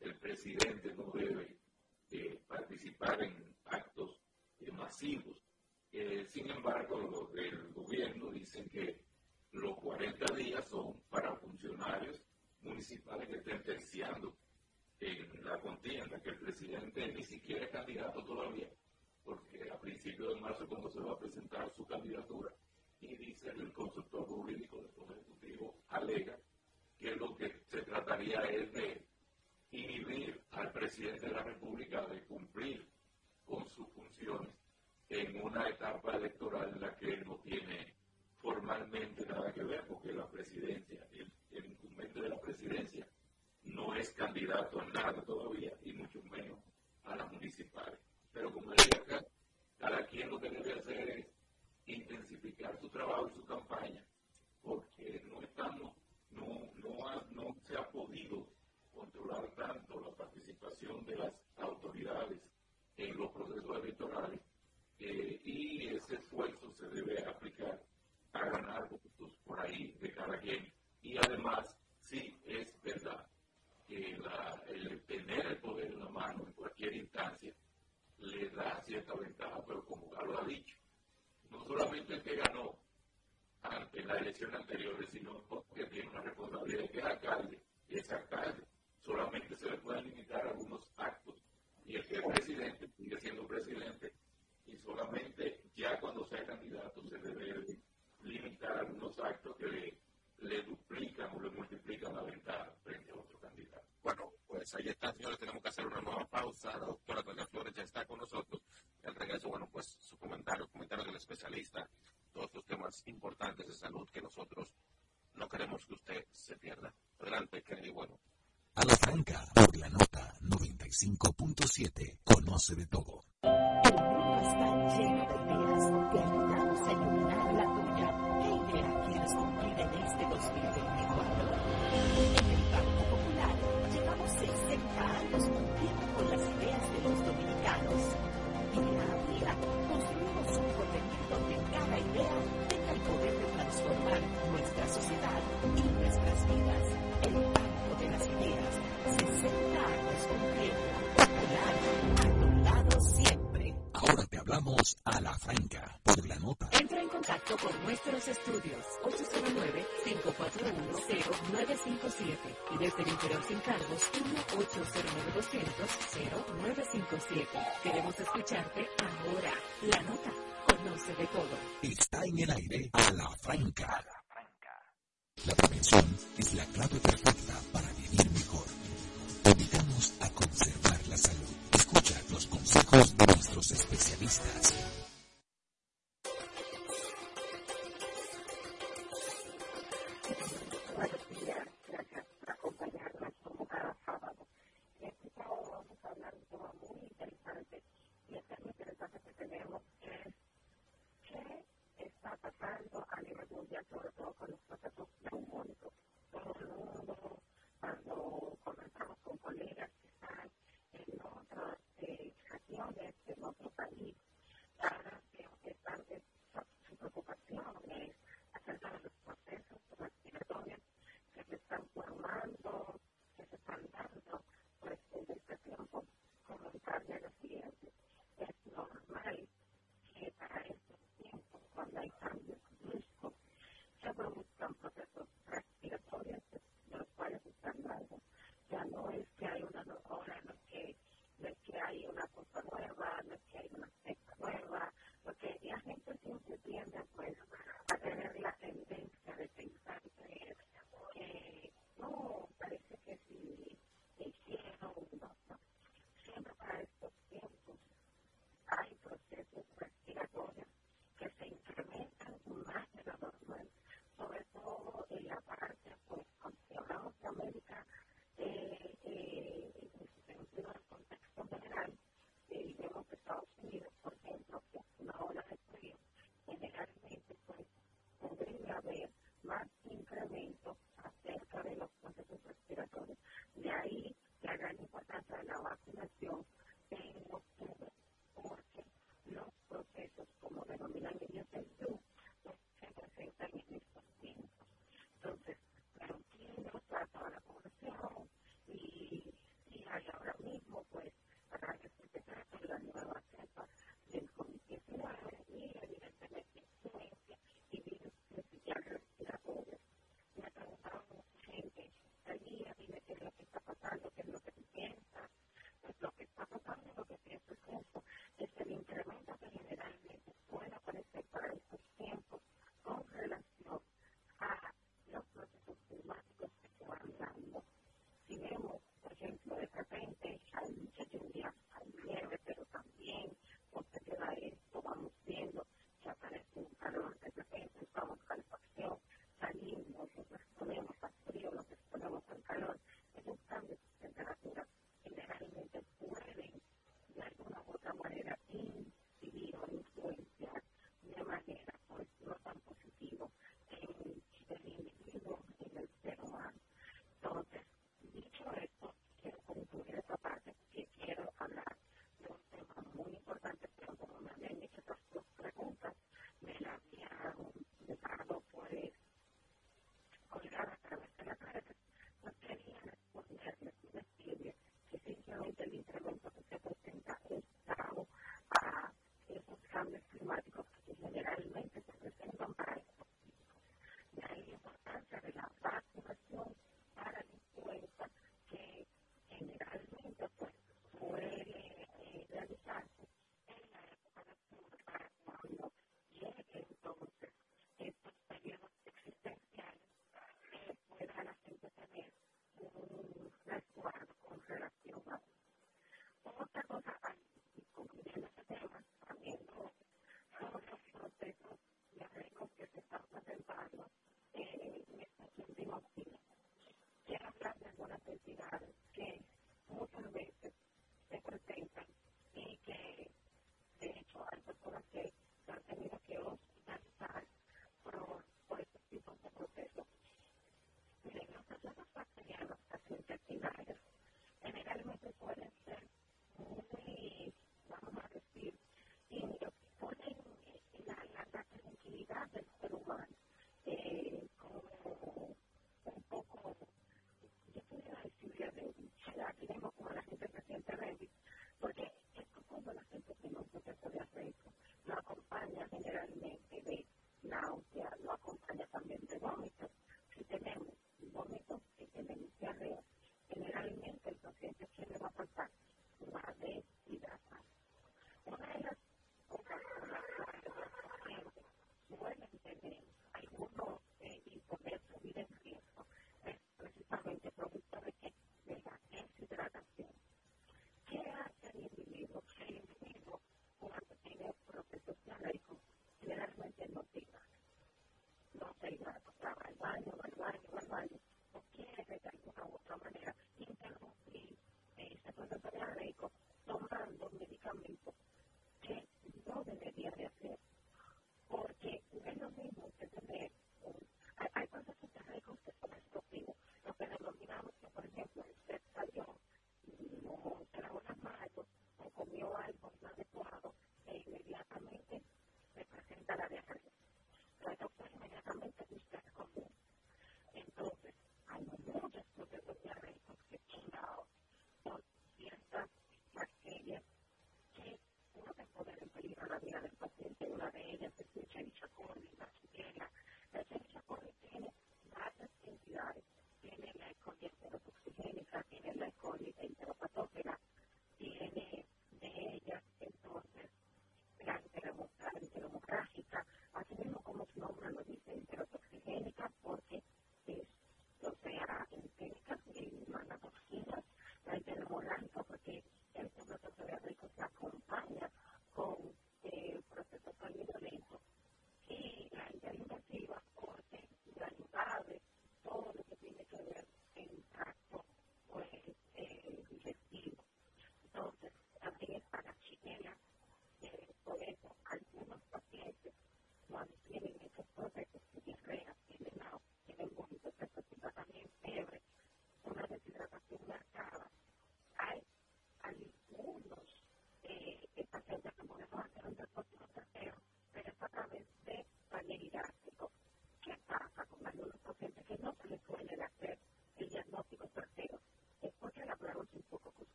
el presidente no debe eh, participar en actos masivos. sin embargo, los del gobierno dicen que los 40 días son para funcionarios municipales que estén terciando en la contienda, que el presidente ni siquiera es candidato todavía, porque a principios de marzo, cuando se va a presentar su candidatura, y dice el consultor jurídico del Poder Ejecutivo, alega que lo que se trataría es de inhibir al presidente de la República de cumplir con sus funciones en una etapa electoral en la que él no tiene formalmente nada que ver, porque la presidencia, el, el incumbente de la presidencia, no es candidato a nada todavía, y mucho menos a las municipales. Pero como le dije acá, cada quien lo que debe hacer es intensificar su trabajo y su campaña, porque no estamos, no, no, no se ha podido controlar tanto la participación de las autoridades en los procesos electorales eh, y ese esfuerzo se debe aplicar a ganar votos por ahí de cada quien. Y además, sí, es verdad que la, el tener el poder en la mano en cualquier instancia le da cierta ventaja, pero como Carlos ha dicho, no solamente el que ganó ante la elección anterior, sino porque tiene una responsabilidad que es alcalde y es alcalde. Solamente se le pueden limitar algunos actos y el que es presidente sigue siendo presidente y solamente ya cuando sea candidato se debe limitar algunos actos que le, le duplican o le multiplican la ventaja frente a otro candidato. Bueno, pues ahí está, señores, tenemos que hacer una nueva pausa. La doctora Tania Flores ya está con nosotros. El regreso, bueno, pues su comentario, comentario del especialista, todos los temas importantes de salud que nosotros no queremos que usted se pierda. Adelante, Kennedy, bueno. A la franca, por la nota 95.7, conoce escucharte ahora. La nota conoce de todo. Está en el aire a la franca. La, franca. la prevención es la clave perfecta para vivir mejor. Te invitamos a conservar la salud. Escucha los consejos de nuestros especialistas.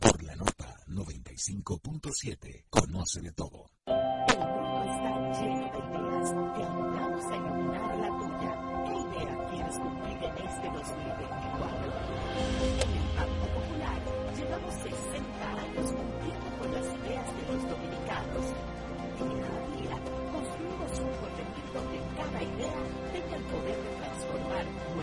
Por la nota 95.7. Conoce de todo. El mundo está lleno de ideas. Te ayudamos a iluminar la tuya. ¿Qué idea quieres cumplir en este 2024? En el Banco Popular llevamos 60 años cumpliendo con las ideas de los dominicanos. Día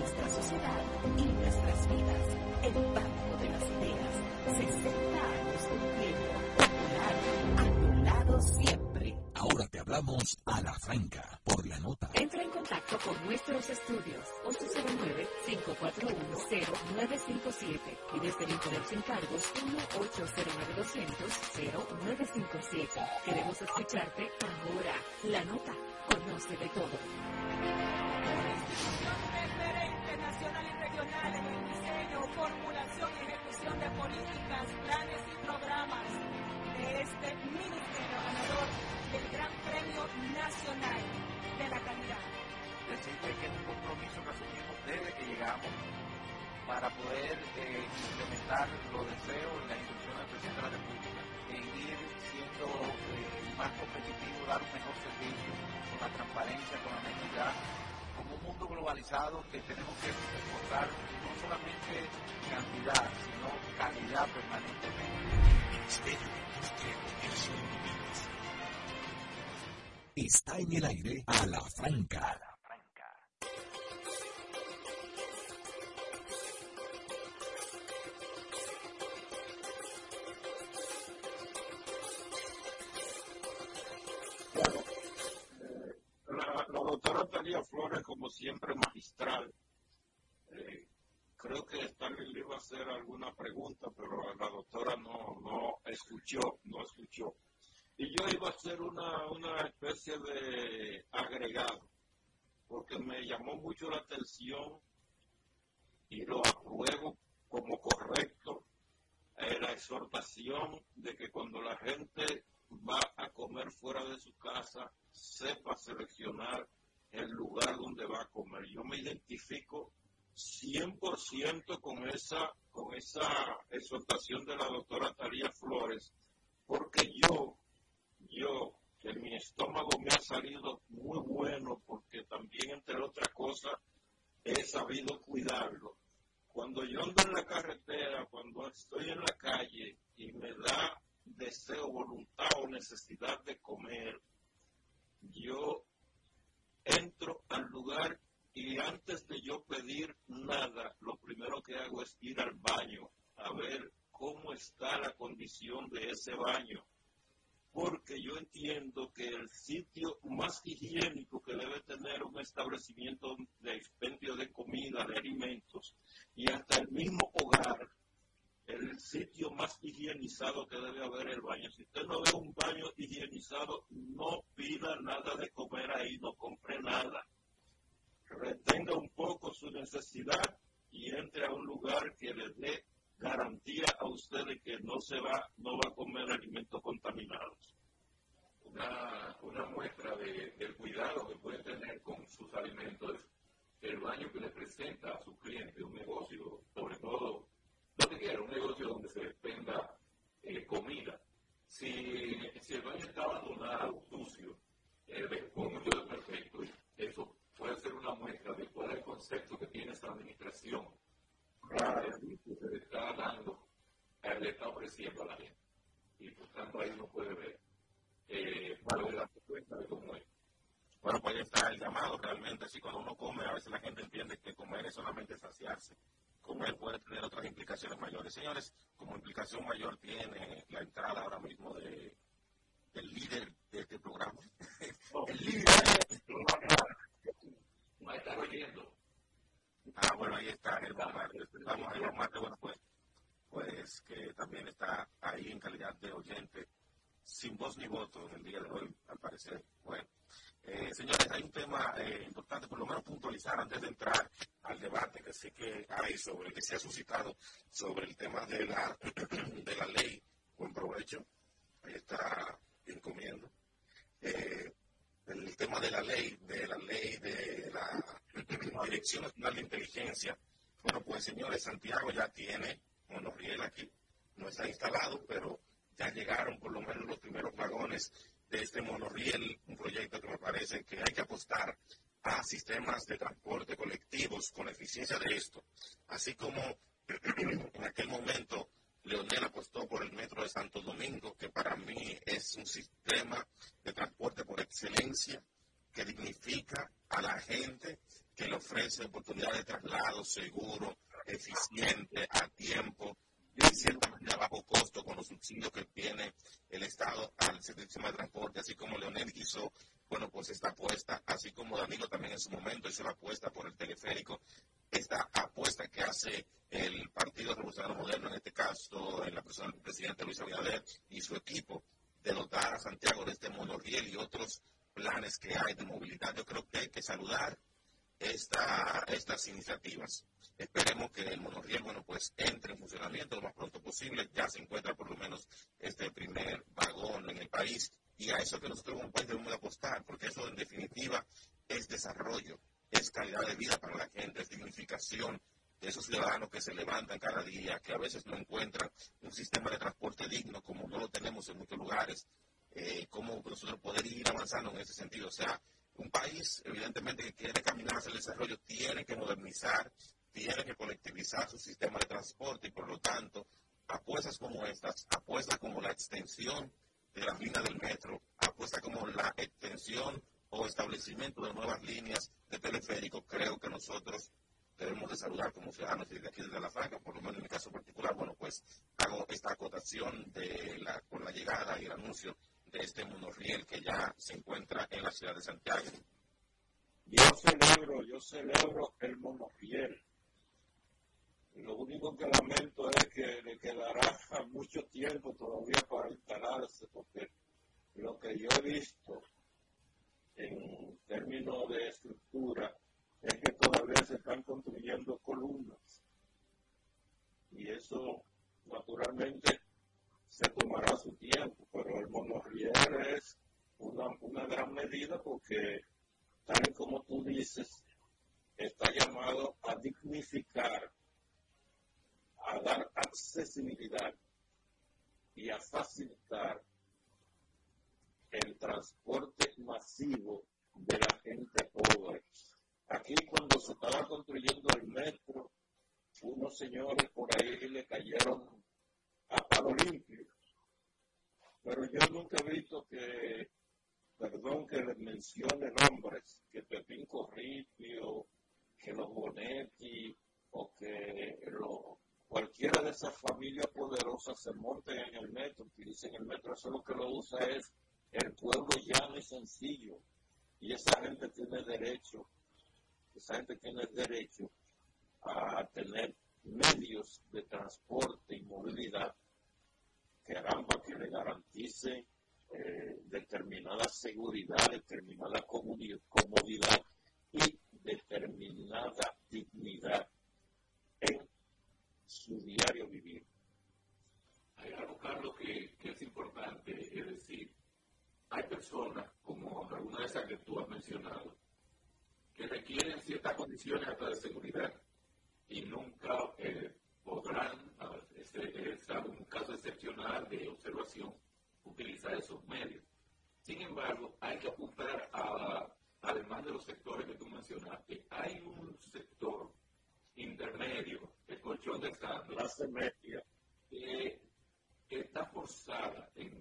nuestra sociedad y nuestras vidas. El Banco de las Ideas 60 años cumpliendo. Popular, a tu lado siempre. Ahora te hablamos a la franca por la nota. Entra en contacto con nuestros estudios creo que Stanley le iba a hacer alguna pregunta, pero la doctora no, escuchó, no escuchó. Y yo iba a hacer una, una especie de agregado, porque me llamó mucho la atención y lo apruebo como correcto la exhortación de que cuando la gente va a comer fuera de su casa, sepa seleccionar el lugar donde va a comer. Yo me identifico 100% con esa, con esa exhortación de la doctora Taría Flores, porque yo, yo, que mi estómago me ha salido muy bueno, porque también, entre otras cosas, he sabido cuidarlo. Cuando yo ando en la carretera, cuando estoy en la calle y me da deseo, voluntad o necesidad de comer, yo entro al lugar y antes de yo pedir nada, lo primero que hago es ir al baño a ver cómo está la condición de ese baño. Porque yo entiendo que el sitio más higiénico que debe tener un establecimiento de expendio de comida, de alimentos, y hasta el mismo hogar, el sitio más higienizado que debe haber el baño. Si usted no ve un baño higienizado, no pida nada de comer ahí, no compre nada retenga un poco su necesidad y entre a un lugar que le dé garantía a usted de que no se va, no va a comer alimentos contaminados. Una, una muestra de, del cuidado que puede tener con sus alimentos el baño que le presenta a su cliente, un negocio, sobre todo, no te quiero, un negocio donde se despenda eh, comida. Si, si, el baño está abandonado, sucio, eh, con mucho perfecto, eso puede ser una muestra de cuál es el concepto que tiene esta administración que se le está dando, le está ofreciendo a la gente. Y por tanto ahí uno puede ver eh, cuál es cuenta de cómo es. Bueno, pues ahí está el llamado realmente. Así cuando uno come, a veces la gente entiende que comer es solamente saciarse. Comer puede tener otras implicaciones mayores. Señores, como implicación mayor tiene la entrada ahora mismo de, del líder de este programa. el líder Ah, bueno, ahí está el Vamos a Marte, bueno, pues, pues que también está ahí en calidad de oyente, sin voz ni voto en el día de hoy, al parecer. Bueno, eh, señores, hay un tema eh, importante, por lo menos puntualizar antes de entrar al debate que sí que hay sobre, que se ha suscitado sobre el tema de la, de la ley. Buen provecho. Ahí está bien comiendo. Eh, el tema de la ley, de la ley de la, Dirección Nacional de Inteligencia. Bueno, pues señores, Santiago ya tiene monorriel aquí, no está instalado, pero ya llegaron por lo menos los primeros vagones de este monorriel, un proyecto que me parece que hay que apostar a sistemas de transporte colectivos con eficiencia de esto, así como en aquel momento Leonel apostó por el metro de Santo Domingo, que para mí es un sistema de transporte por excelencia que dignifica a la gente, que le ofrece oportunidades de traslado seguro, eficiente, a tiempo, y en cierta bajo costo con los subsidios que tiene el Estado al sistema de transporte, así como Leonel hizo, bueno, pues esta apuesta, así como Danilo también en su momento hizo la apuesta por el teleférico, esta apuesta que hace el Partido Revolucionario Moderno, en este caso en la persona del presidente Luis Abinader y su equipo, de dotar a Santiago de este monorriel y otros planes que hay de movilidad. Yo creo que hay que saludar esta, estas iniciativas. Esperemos que el monorriel, bueno, pues entre en funcionamiento lo más pronto posible. Ya se encuentra por lo menos este primer vagón en el país y a eso que nosotros como país debemos apostar, porque eso en definitiva es desarrollo, es calidad de vida para la gente, es dignificación de esos ciudadanos que se levantan cada día, que a veces no encuentran un sistema de transporte digno como no lo tenemos en muchos lugares, eh, cómo nosotros poder ir avanzando en ese sentido. O sea, un país evidentemente que quiere caminar hacia el desarrollo tiene que modernizar, tiene que colectivizar su sistema de transporte y por lo tanto apuestas como estas, apuestas como la extensión de las líneas del metro, apuestas como la extensión o establecimiento de nuevas líneas de teleférico, creo que nosotros debemos de saludar como ciudadanos y de aquí desde la franca, por lo menos en mi caso particular, bueno, pues hago esta acotación de la, con la llegada y el anuncio de este monorriel que ya se encuentra en la ciudad de Santiago. Yo celebro, yo celebro el monorriel. Lo único que lamento es que le quedará mucho tiempo todavía para instalarse, porque lo que yo he visto en términos de estructura es que todavía se están construyendo columnas. Y eso naturalmente se tomará su tiempo, pero el monorriel es una, una gran medida porque, tal y como tú dices, está llamado a dignificar, a dar accesibilidad y a facilitar el transporte masivo de la gente pobre. Aquí cuando se estaba construyendo el metro, unos señores por ahí le cayeron a palo limpio. Pero yo nunca he visto que, perdón que les mencione nombres, que Pepín Corripio, que los Bonetti o que lo, cualquiera de esas familias poderosas se monten en el metro, utilicen el metro, eso lo que lo usa es el pueblo llano y sencillo. Y esa gente tiene derecho, esa gente tiene derecho a tener medios de transporte y movilidad que que le garantice eh, determinada seguridad, determinada comodidad y determinada dignidad su diario vivir. Hay algo, Carlos, que, que es importante, es decir, hay personas, como alguna de esas que tú has mencionado, que requieren ciertas condiciones hasta de seguridad y nunca eh, podrán, este, es un caso excepcional de observación, utilizar esos medios. Sin embargo, hay que apuntar a, además de los sectores que tú mencionaste, hay un sector intermedio, el colchón de Estado, clase media, que, está forzada en,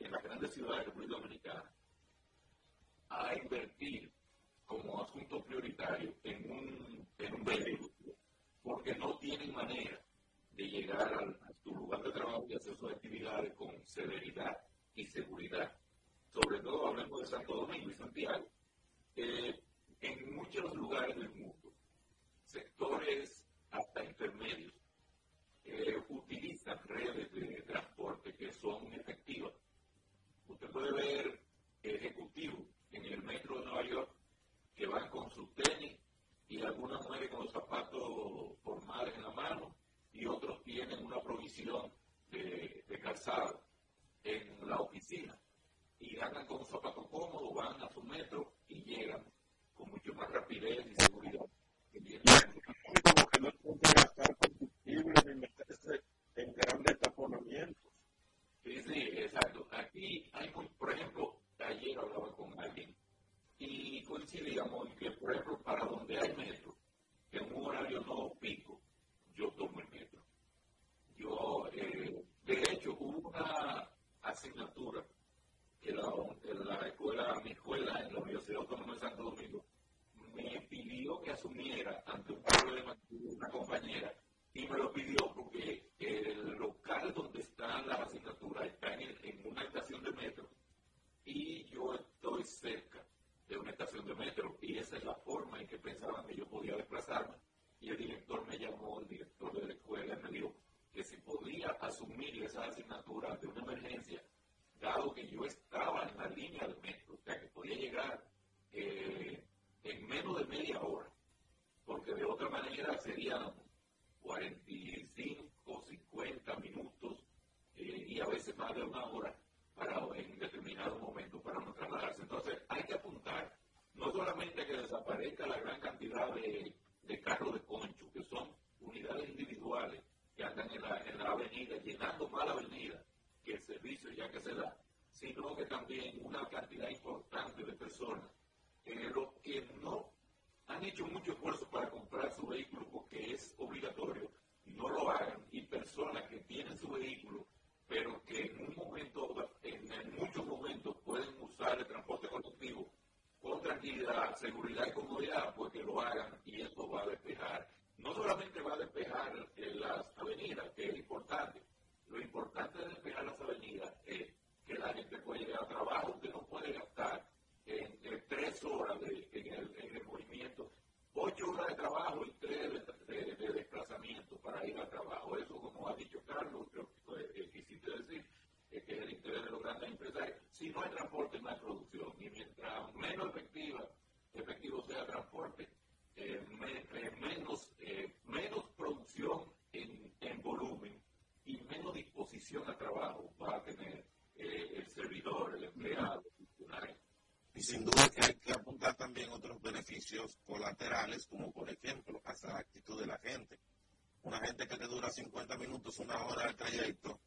en las grandes ciudades de la República Dominicana a invertir como asunto prioritario en un, en un vehículo porque no tienen manera de llegar a, su lugar de trabajo y hacer sus actividades con severidad y seguridad. Sobre todo hablemos de Santo Domingo y Santiago. Eh, en muchos lugares del mundo, sectores hasta intermedios eh, utilizan redes de transporte que son efectivas. Usted puede ver ejecutivos en el metro de Nueva York que van con sus tenis y algunas mujeres con los zapatos formales en la mano y otros tienen una provisión de, de calzado en la oficina y andan con un zapato cómodo, van a su metro y llegan con mucho más rapidez y seguridad. Como que no puede gastar combustible ni meterse en grandes taponamientos. Sí, sí, Aquí hay, por ejemplo, ayer hablaba con alguien y coincidíamos en que, por ejemplo, para donde hay metro, en un horario no pico, yo tomo el metro. Yo, eh, de hecho, hubo una asignatura que la, la escuela, mi escuela en la Universidad Autónoma de Santo Domingo, me pidió que asumiera ante un problema una compañera y me lo pidió porque el local donde está la asignatura está en, en una estación yo estoy cerca de una estación de metro y esa es la forma en que pensaban que yo podía desplazarme. Y el director me llamó, el director de la escuela, me dijo que si podía asumir esa asignatura de una emergencia, dado que yo estaba en la línea del metro, o sea que podía llegar eh, en menos de media hora, porque de otra manera serían 45, 50 minutos eh, y a veces más de una hora para en determinado momento para no trasladarse. Entonces hay que apuntar no solamente que desaparezca la gran cantidad de, de carros de concho, que son unidades individuales que andan en la, en la avenida, llenando más la avenida que el servicio ya que se da, sino que también una cantidad importante de personas en los que no han hecho mucho esfuerzo para comprar su vehículo porque es obligatorio, no lo hagan, y personas que tienen su vehículo pero que en un momento, usar el transporte colectivo con tranquilidad, seguridad y comodidad, pues que lo hagan y eso va a despejar. No solamente va a despejar eh, las avenidas, que es importante, lo importante de despejar las avenidas es que la gente pueda llegar a trabajo, que no puede gastar en, tres horas en, el, movimiento, ocho horas de trabajo y tres de, desplazamiento para ir al trabajo. Eso, como ha dicho Carlos, creo que eh, eh, quisiste decir, es que es el interés de los grandes empresarios si no hay transporte, no hay producción. Y mientras menos efectiva, efectivo sea el transporte, eh, eh, menos, eh, menos producción en, en, volumen y menos disposición a trabajo va a tener el servidor, el empleado. Y sin duda que hay que apuntar también otros beneficios colaterales, como por ejemplo, hasta la actitud de la gente. Una gente que te dura 50 minutos, una hora de trayecto,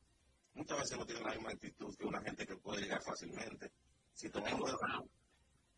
muchas veces no tiene la misma actitud que una gente que puede llegar fácilmente. Si tomamos,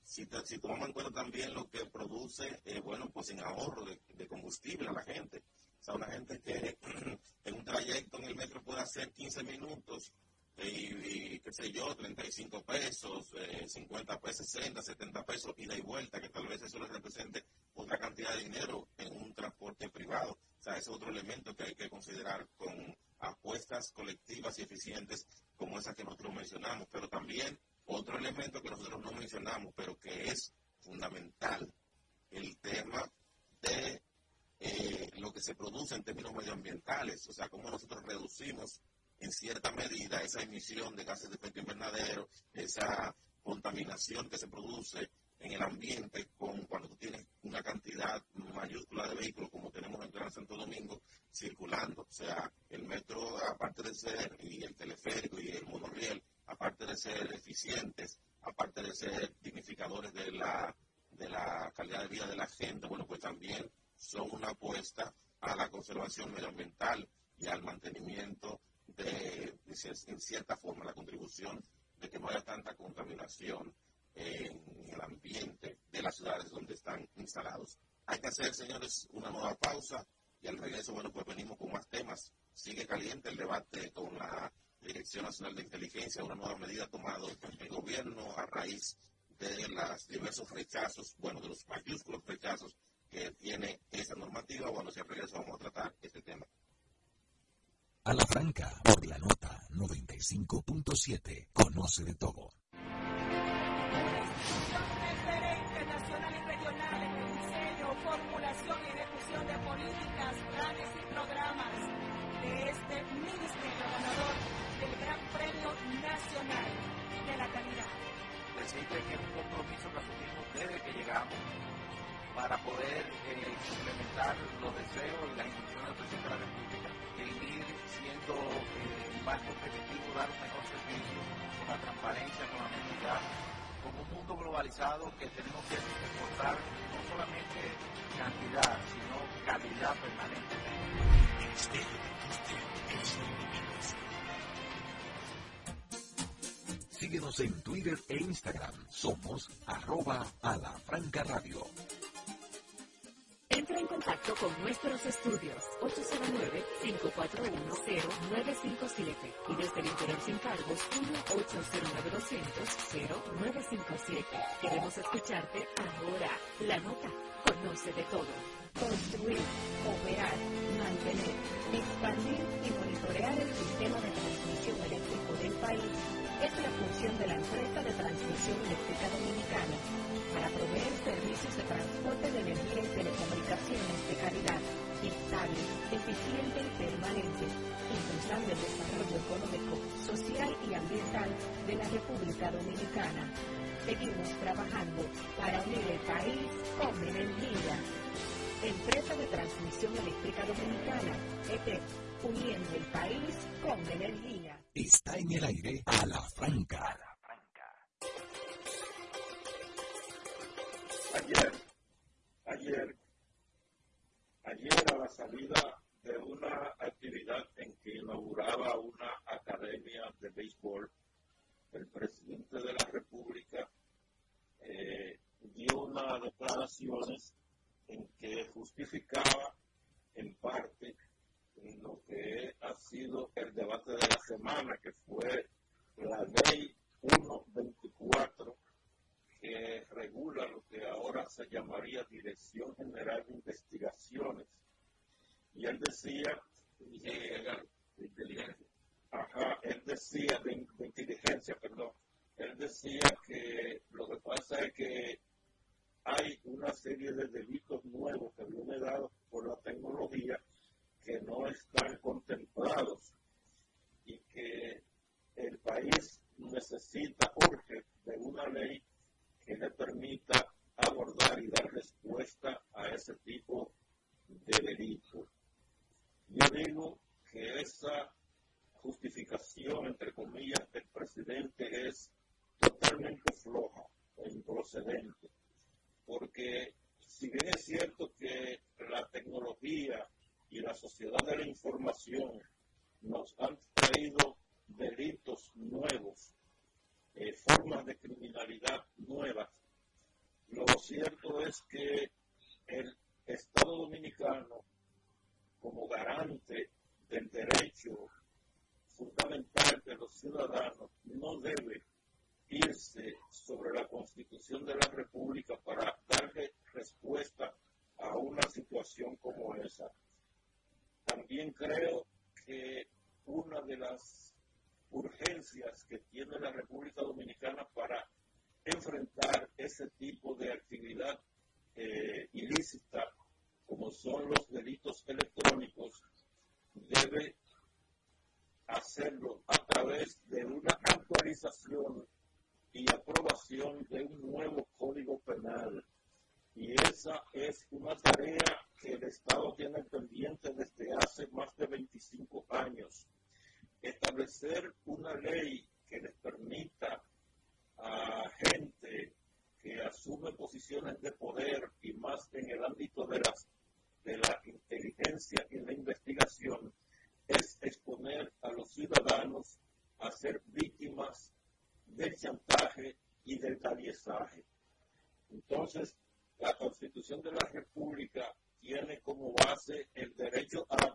si, si tomamos en cuenta también lo que produce, eh, bueno, pues en ahorro de, combustible a la gente. O sea, una gente que en un trayecto en el metro puede hacer 15 minutos y, qué sé yo, 35 pesos, 50 eh, pesos, 60, 70 pesos, ida y vuelta, que tal vez eso les represente otra cantidad de dinero en un transporte privado. O sea, ese es otro elemento que hay que considerar con apuestas colectivas y eficientes como esa que nosotros mencionamos, pero también otro elemento que nosotros no mencionamos, pero que es fundamental, el tema de eh, lo que se produce en términos medioambientales, o sea, cómo nosotros reducimos en cierta medida esa emisión de gases de efecto invernadero, esa contaminación que se produce en el ambiente con cuando tú tienes una cantidad mayúscula de vehículos como tenemos en Gran Santo Domingo circulando. O sea, el metro, aparte de ser, y el teleférico y el monorriel, aparte de ser eficientes, aparte de ser dignificadores de la, de la calidad de vida de la gente, bueno, pues también son una apuesta a la conservación medioambiental y al mantenimiento de, en cierta forma, la contribución de que no haya tanta contaminación en el ambiente de las ciudades donde están instalados. Hay que hacer, señores, una nueva pausa y al regreso, bueno, pues venimos con más temas. Sigue caliente el debate con la Dirección Nacional de Inteligencia, una nueva medida tomada por el gobierno a raíz de los diversos rechazos, bueno, de los mayúsculos rechazos que tiene esa normativa. Bueno, si al regreso vamos a tratar este tema. A la franca, por la nota 95.7. Conoce de todo. Referente nacional y regional en el diseño, formulación y ejecución de políticas, planes y programas de este ministerio ganador del Gran Premio Nacional de la Calidad. Decirte que es un compromiso que asumimos desde que llegamos para poder eh, implementar los deseos y las globalizado que tenemos que exportar no solamente cantidad, sino calidad permanente. Síguenos en Twitter e Instagram. Somos arroba a la franca radio. Entra en contacto con nuestros estudios 809-541-0957 y desde el interior sin cargos 1-809-200-0957. Queremos escucharte ahora. La nota. Conoce de todo. Construir, operar, mantener, expandir y monitorear el sistema de transmisión eléctrico del país es la función de la empresa de transmisión eléctrica dominicana para proveer servicios de transporte de energía y telecomunicaciones de calidad, estable, eficiente y permanente, impulsando el desarrollo económico, social y ambiental de la República Dominicana. Seguimos trabajando para unir el país con energía. Empresa de Transmisión Eléctrica Dominicana, ETEP, uniendo el país con energía. Está en el aire a la franca. Ayer, ayer, ayer a la salida de una actividad en que inauguraba una academia de béisbol, el presidente de la República eh, dio unas declaraciones en que justificaba en parte lo que ha sido el debate de la semana, que fue la ley 124 que regula lo que ahora se llamaría Dirección General de Investigaciones. Y él decía, eh, de inteligencia, ajá, él decía, de, de inteligencia, perdón, él decía que lo que pasa es que hay una serie de delitos nuevos que vienen dados por la tecnología que no están contemplados y que el país necesita, urge, de una ley que me permita abordar y dar respuesta a ese tipo de delito. Yo digo que esa justificación, entre comillas, del presidente es totalmente floja e improcedente, porque si bien es cierto que la tecnología y la sociedad de la información nos han traído delitos nuevos eh, formas de criminalidad nuevas. Lo cierto es que Entonces, la Constitución de la República tiene como base el derecho a la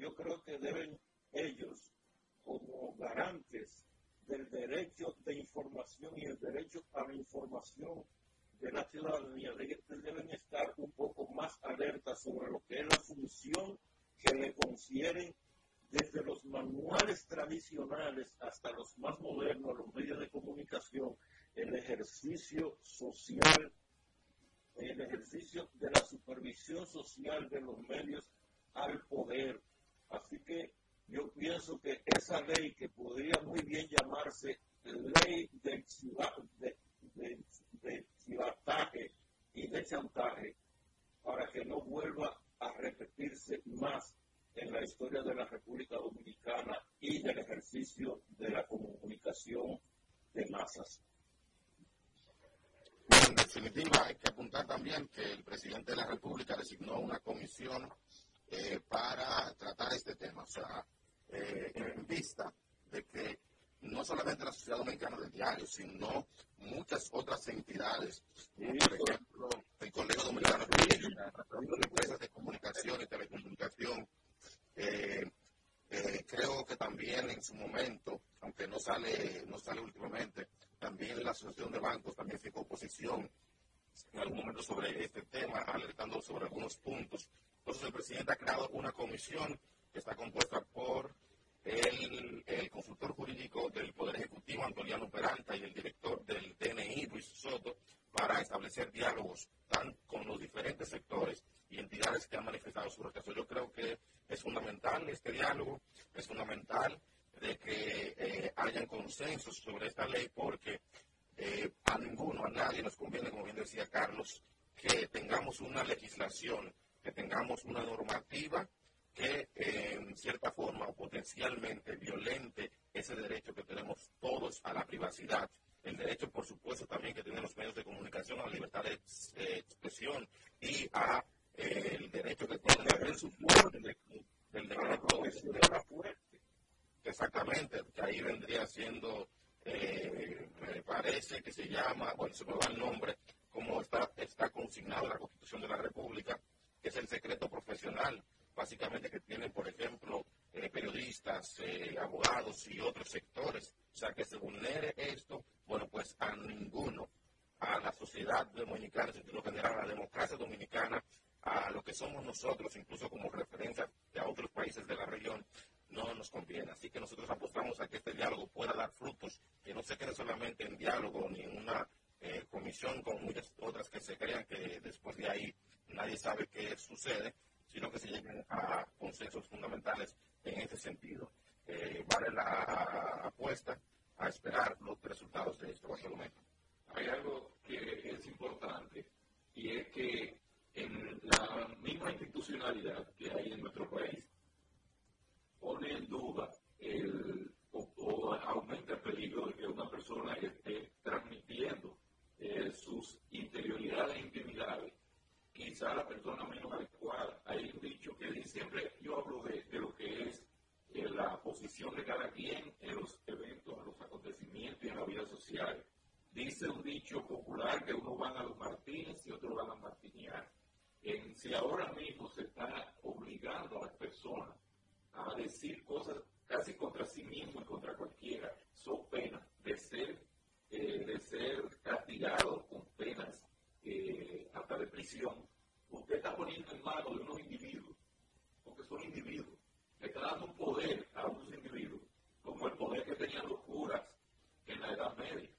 yo creo que deben ellos, como garantes del derecho de información y el derecho a la información de la ciudadanía, deben estar un poco más alertas sobre lo que es la función que le confieren desde los manuales tradicionales hasta los más modernos, los medios de comunicación, el ejercicio social, el ejercicio de la supervisión social de los medios al poder, Así que yo pienso que esa ley que podría muy bien llamarse ley del, ciudad, de, de, y de chantaje, para que no vuelva a repetirse más en la historia de la República Dominicana y del ejercicio de la comunicación de masas. Bueno, en definitiva, hay que apuntar también que el presidente de la República designó una comisión eh, para tratar este tema. O sea, eh, en vista de que no solamente la Sociedad Dominicana del Diario, sino muchas otras entidades, por ejemplo el Colegio Dominicano de Empresas de Comunicación y Telecomunicación, eh, eh, creo que también en su momento, aunque no sale, no sale últimamente, también la Asociación de Bancos también fijó posición en algún momento sobre este tema, alertando sobre algunos puntos entonces el presidente ha creado una comisión que está compuesta por el, consultor jurídico del Poder Ejecutivo, Antoliano Peralta, y el director del DNI, Luis Soto, para establecer diálogos con los diferentes sectores y entidades que han manifestado su rechazo. Yo creo que es fundamental este diálogo, es fundamental de que eh, hayan consensos sobre esta ley porque eh, a ninguno, a nadie nos conviene, como bien decía Carlos, que tengamos una legislación, que tengamos una normativa que en cierta forma potencialmente violente ese derecho que tenemos todos a la privacidad, el derecho por supuesto también que tienen los medios de comunicación a la libertad de eh, expresión y a eh, el derecho que tienen el support del, del decreto de la fuerte. Exactamente, que ahí vendría siendo, eh, me parece que se llama, bueno, se me va el nombre, como está, está consignado en la Constitución de la República, que es el secreto profesional básicamente que tienen, por ejemplo, eh, periodistas, eh, abogados y otros sectores. O sea, que se vulnere esto, bueno, pues a ninguno, a la sociedad dominicana, en sentido general, a la democracia dominicana, a lo que somos nosotros, incluso como referencia de otros países de la región, no nos conviene. Así que nosotros apostamos a que este diálogo pueda dar frutos, que no se quede solamente en diálogo ni en una eh, comisión con muchas otras que se crean que después de ahí nadie sabe qué sucede, sino que se lleguen a consensos fundamentales en ese sentido. Eh, vale la apuesta a esperar los resultados de esto momento. Hay algo que es importante y es que en la misma institucionalidad que hay en nuestro país pone en duda el, o, aumenta el peligro de que una persona esté transmitiendo eh, sus interioridades intimidades quizá la persona menos adecuada. Hay un dicho que siempre yo hablo de, lo que es eh, la posición de cada quien en los eventos, en los acontecimientos y en la vida social. Dice un dicho popular que uno van a los Martínez y otros van a Martiniar. En, si ahora mismo se está obligando a las personas a decir cosas casi contra sí mismo y contra cualquiera, son penas de ser, eh, de ser castigados con penas eh, hasta de prisión, usted está poniendo en manos de unos individuos, porque son individuos, le está dando un poder a unos individuos, como el poder que tenían los curas en la Edad Media,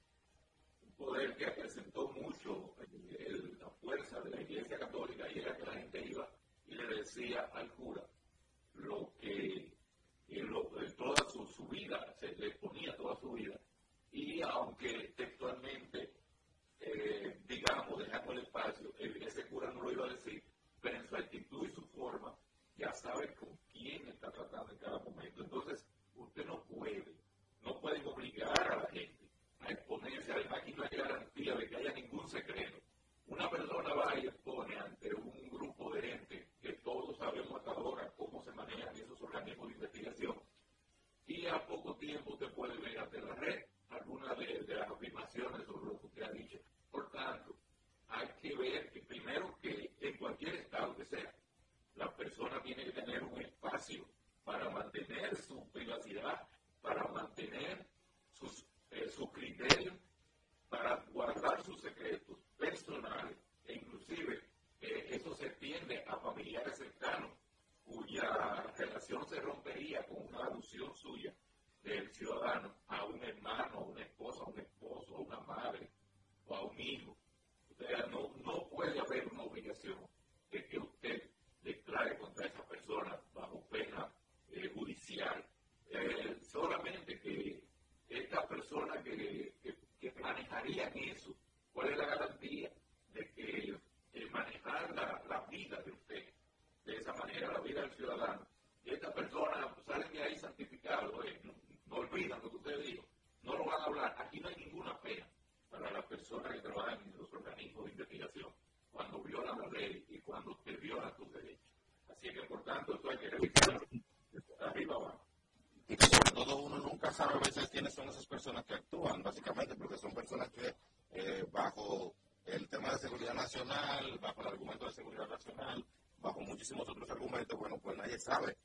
un poder que acrecentó mucho la fuerza de la Iglesia Católica y era que la gente iba y le decía al cura lo que en toda su, su, vida, se le ponía toda su vida, y aunque textualmente eh, digamos, dejando el espacio, ese cura no lo iba a decir, pero en su actitud y su forma ya sabe con quién está tratando en cada momento. Entonces, usted no puede, no pueden obligar a la gente a exponerse. Además, aquí no hay garantía de que haya ningún secreto. Una persona va y expone ante un grupo de gente que todos sabemos hasta ahora cómo se manejan esos organismos de investigación. Y a poco tiempo usted puede ver ante la red algunas de, las afirmaciones sobre lo que usted ha dicho. Por tanto, hay que ver que primero que en cualquier estado que sea, la persona tiene que tener un espacio para mantener su privacidad, para mantener sus, eh, criterios, para guardar sus secretos personales e inclusive eh, eso se extiende a familiares cercanos cuya relación se rompería con una alusión suya del ciudadano a un hermano, a una esposa, a un esposo, a una madre, o a un hijo. Sea, no, no puede haber una obligación de que usted declare contra esa persona bajo pena eh, judicial. Eh, solamente que esta persona que, que, que manejaría eso, ¿cuál es la garantía de que manejar la, la, vida de usted de esa manera, la vida del ciudadano? Y esta persona sale de ahí santificado, eh, no, olvidan lo que usted dijo, no lo van a hablar. Aquí no hay ninguna pena para las personas que trabajan en los organismos de investigación cuando violan la ley y cuando te violan tus derechos. Así que, por tanto, esto hay que revisarlo arriba abajo. Y que sobre todo uno nunca sabe a veces quiénes son esas personas que actúan, básicamente, porque son personas que eh, bajo el tema de seguridad nacional, bajo el argumento de seguridad nacional, bajo muchísimos otros argumentos, bueno, pues nadie sabe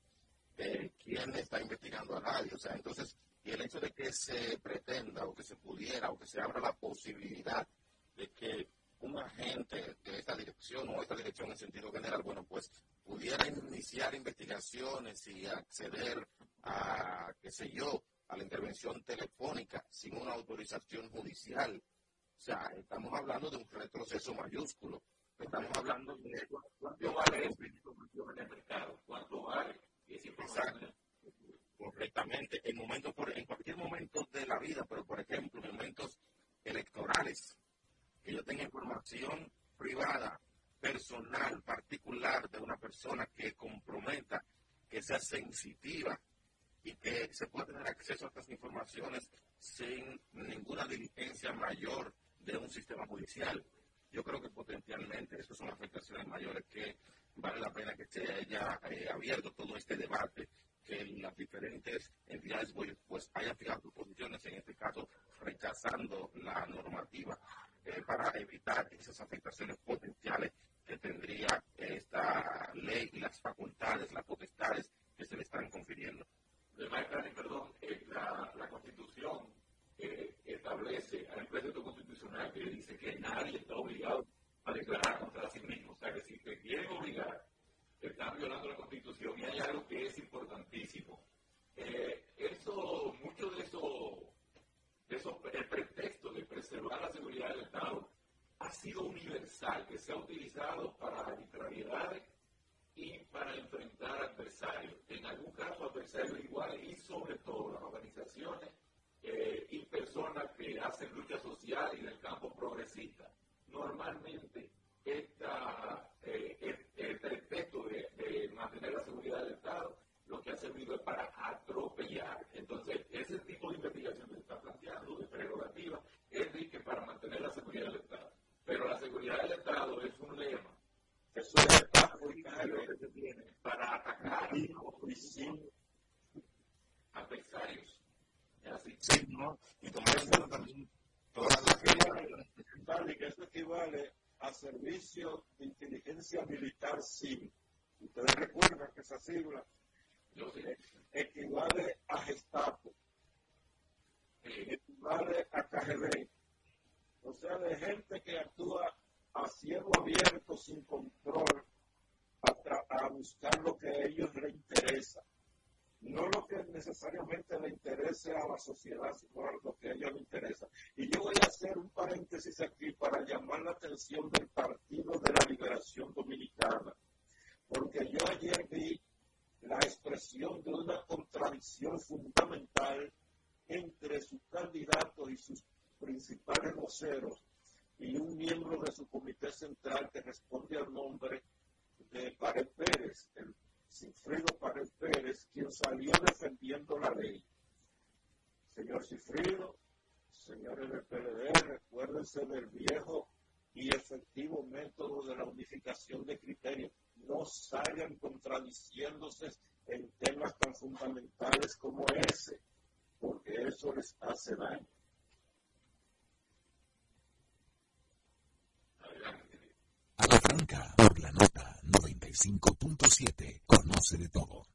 eh, quién está investigando a nadie. O sea, entonces, y el hecho de que se pretenda o que se pudiera o que se abra la posibilidad de que un agente de esta dirección o esta dirección en sentido general, bueno, pues pudiera iniciar investigaciones y acceder a, qué sé yo, a la intervención telefónica sin una autorización judicial. O sea, estamos hablando de un retroceso mayúsculo. Estamos hablando de cuánto vale el mercado, cuánto vale Exacto. Correctamente. En, momentos, en cualquier momento de la vida, pero por ejemplo, en momentos electorales, que yo tenga información privada, personal, particular de una persona que comprometa, que sea sensitiva y que se pueda tener acceso a estas informaciones sin ninguna diligencia mayor de un sistema judicial. Yo creo que potencialmente estas son afectaciones mayores que vale la pena que se haya eh, abierto todo este debate, que las diferentes entidades pues hayan fijado sus posiciones, en este caso rechazando la normativa eh, para evitar esas afectaciones potenciales que tendría esta ley y las facultades, las potestades que se le están confiriendo. perdón, eh, la, la, Constitución establece, al precepto constitucional que dice que nadie está obligado a declarar contra sí mismo. O sea que si te quieren obligar, te están violando la Constitución. Y hay algo que es importantísimo. Eh, eso, mucho de eso, de el pretexto de preservar la seguridad del Estado ha sido universal, que se ha utilizado para arbitrariedades y para enfrentar adversarios. En algún caso adversarios iguales y sobre todo las organizaciones eh, y personas que hacen lucha social y del campo progresista normalmente esta, eh, el, pretexto de, mantener la seguridad del Estado lo que ha servido es para atropellar. Entonces, ese tipo de investigación que se está planteando, de prerrogativa, es de que para mantener la seguridad del Estado. Pero la seguridad del Estado es un lema. Eso es el que se tiene para atacar a adversarios. ¿Es así? Sí, ¿no? Y tomar en cuenta también todas las que eso equivale a servicio de inteligencia militar civil. Ustedes recuerdan que esa sigla equivale a Gestapo, equivale a KGB, o sea, de gente que actúa a cielo abierto, sin control, a, buscar lo que a ellos les interesa no lo que necesariamente le interese a la sociedad, sino lo que a ellos les interesa. Y yo voy a hacer un paréntesis aquí para llamar la atención del Partido de la Liberación Dominicana, porque yo ayer vi la expresión de una contradicción fundamental entre su candidato y sus principales voceros y un miembro de su comité central que responde al nombre de Pared Pérez, Cifrido Pared Pérez, quien salió defendiendo la ley. Señor Cifrido, señores del PLD, recuérdense del viejo y efectivo método de la unificación de criterios. No salgan contradiciéndose en temas tan fundamentales como ese, porque eso les hace daño. A la franca, 95.7, conoce de todo.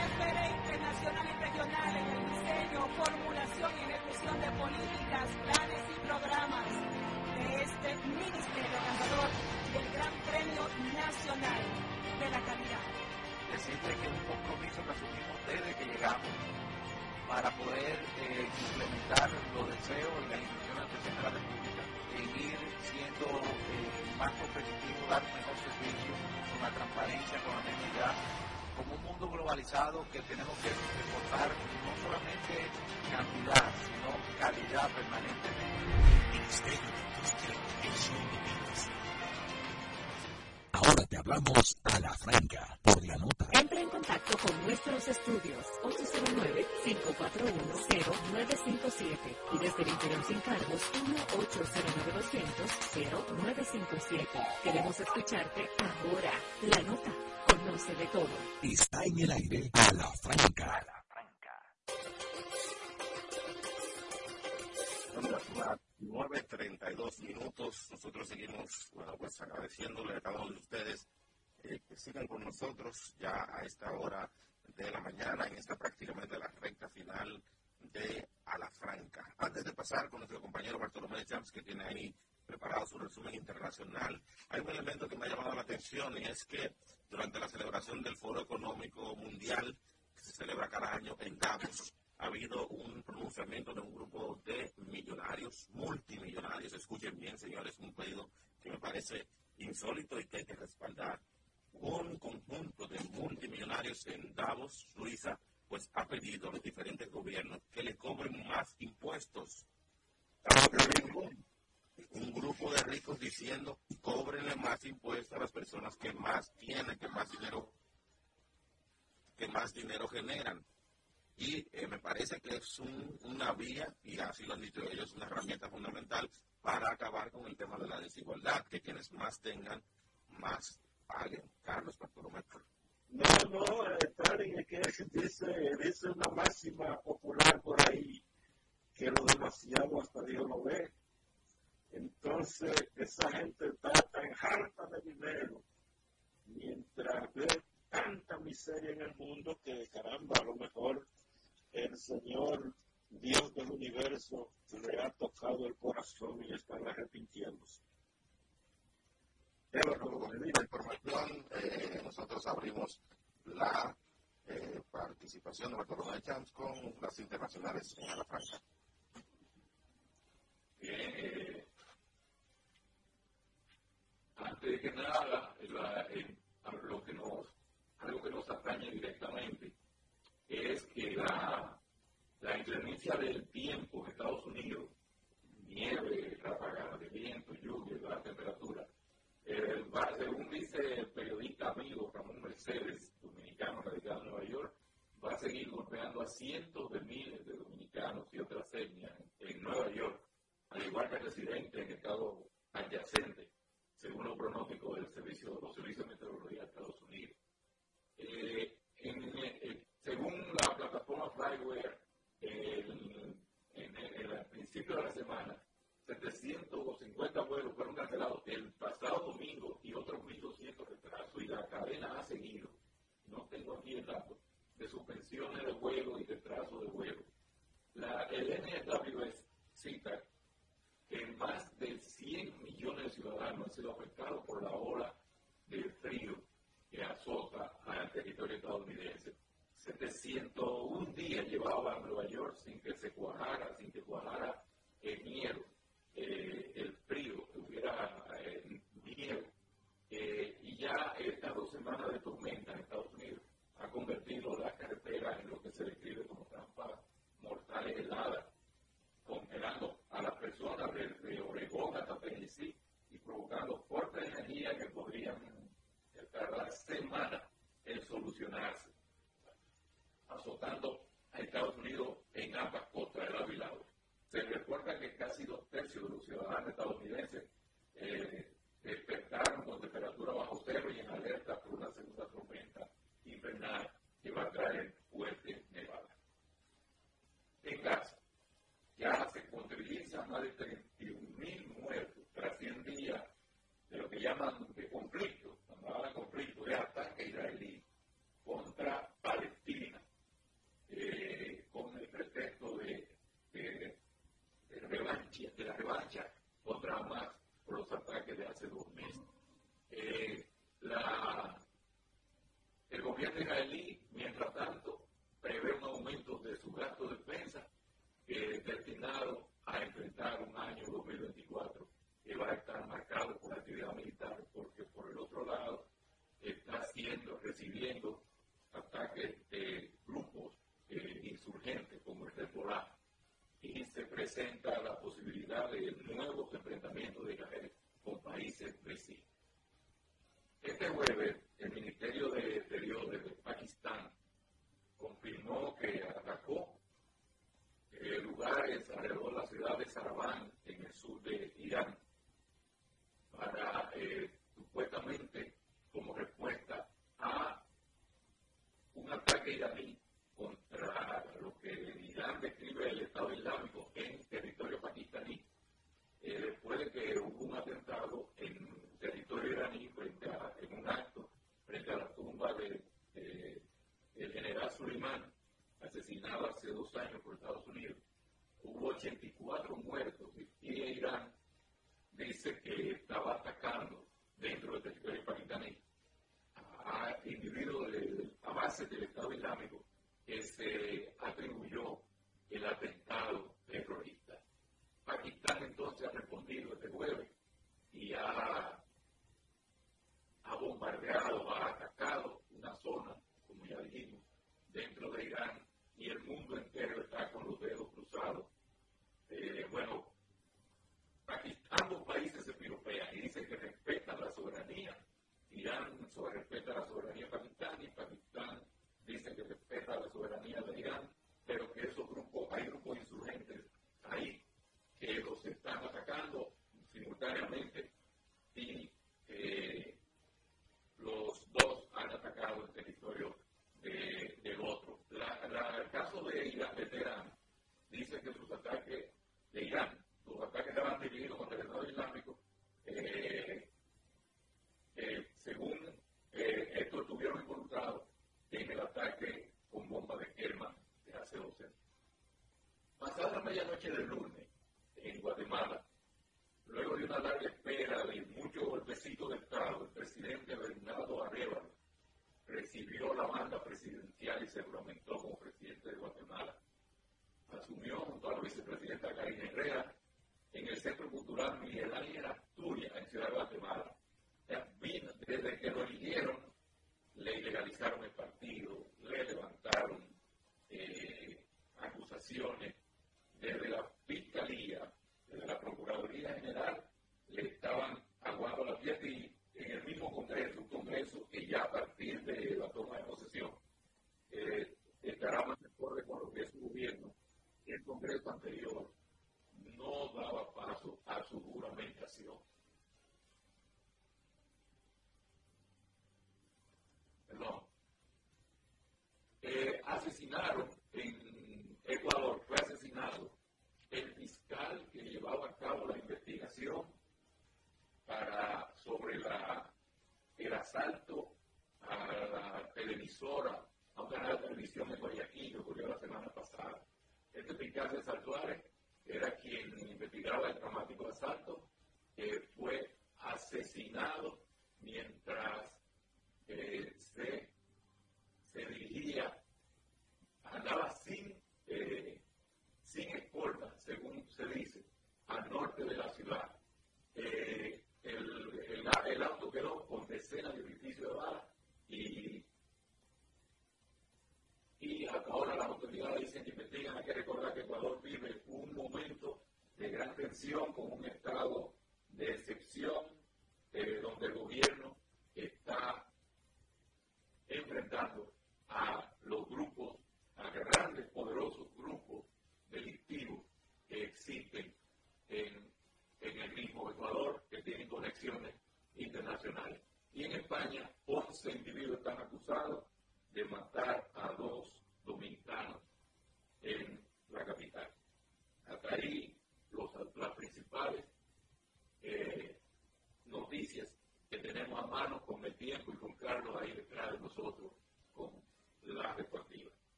Referente nacional y regional en el diseño, formulación y ejecución de políticas, planes y programas de este ministerio ganador del Gran Premio Nacional de la Calidad. Decirte que es un compromiso que asumimos desde que llegamos para poder eh, implementar los deseos y las instrucciones del presidente de la República en ir siendo eh, más competitivo, dar un mejor servicio, con la transparencia, con la honestidad, como un mundo globalizado que tenemos que reportar no solamente cantidad, sino calidad permanentemente. Ahora te hablamos a la franca por la nota. Entra en contacto con nuestros estudios 809-541-0957 y desde el interior sin cargos 1-809-200-0957. Queremos escucharte ahora. La nota conoce de todo. Está en el aire a la franca. 9.32 minutos. Nosotros seguimos, bueno, pues agradeciéndole a cada uno de ustedes eh, que sigan con nosotros ya a esta hora de la mañana, en esta prácticamente la recta final de A la Franca. Antes de pasar con nuestro compañero Bartolomé Champs, que tiene ahí preparado su resumen internacional, hay un elemento que me ha llamado la atención y es que durante la celebración del Foro Económico Mundial, que se celebra cada año en Davos, ha habido un pronunciamiento de un grupo de millonarios, multimillonarios, escuchen bien señores, un pedido que me parece insólito y que hay que respaldar. Un conjunto de multimillonarios en Davos, Suiza, pues ha pedido a los diferentes gobiernos que le cobren más impuestos un grupo de ricos diciendo cóbrenle más impuestos a las personas que más tienen, que más dinero, que más dinero generan. Y eh, me parece que es una vía, y así lo han dicho ellos, una herramienta fundamental para acabar con el tema de la desigualdad, que quienes más tengan, más paguen. Carlos Bartolomé. No, no, Stalin es que dice, dice una máxima popular por ahí, que lo demasiado hasta Dios lo ve. Entonces, esa gente está tan harta de dinero, mientras ve tanta miseria en el mundo que, caramba, a lo mejor el Señor, Dios del universo, le ha tocado el corazón y están arrepintiéndose. Pero como la información, eh, nosotros abrimos la eh, participación de Bartolomé Champs con las internacionales en la Franca. Bien, eh, antes de que nada, lo que nos, algo que nos atañe directamente es que la, la inclemencia del tiempo en Estados Unidos, nieve, ráfaga de viento, lluvia, la temperatura, eh, según dice el periodista amigo Ramón Mercedes, dominicano radicado en Nueva York, va a seguir golpeando a cientos de miles de dominicanos y otras etnias en Nueva York, al igual que residentes en estados adyacentes según los pronósticos del servicio, los servicios de meteorología de Estados Unidos. Eh, eh, según la plataforma Flyware, en, el principio de la semana, 750 vuelos fueron cancelados el pasado domingo y otros 1.200 retrasos y la cadena ha seguido. No tengo aquí el dato de suspensiones de vuelo y retraso de vuelo. La, el NWS cita que más de 100 millones de ciudadanos han sido afectados por la ola de frío que azota al territorio estadounidense. 701 días llevaba a Nueva York sin que se cuajara, sin que cuajara el miedo, eh, el frío, que hubiera eh, miedo. Eh, y ya estas dos semanas de tormenta en Estados Unidos ha convertido las carreteras en lo que se describe como trampas mortales heladas, congelando a las personas desde Oregón hasta Tennessee y provocando fuertes energía que podrían tardar semanas en solucionarse, azotando a Estados Unidos en ambas costas del lado y. Se recuerda que casi dos tercios de los ciudadanos estadounidenses eh, despertaron con temperatura bajo cero y en alerta por una segunda tormenta invernal que va a traer fuerte nevada. En casa, ya se contabilizan más de 31 mil muertos tras 100 días de lo que llaman de conflicto, cuando hablan de conflicto, de ataque israelí contra Palestina, eh, con el pretexto de, de, de la revancha contra Hamas por los ataques de hace dos meses. Eh, el gobierno israelí, mientras tanto, prevé un aumento de su gasto de defensa eh, destinado a enfrentar un año 2024 que va a estar marcado por la actividad militar, porque por el otro lado está siendo, recibiendo ataques de grupos eh, insurgentes como el Hezbollah y se presenta la posibilidad de nuevos enfrentamientos de Israel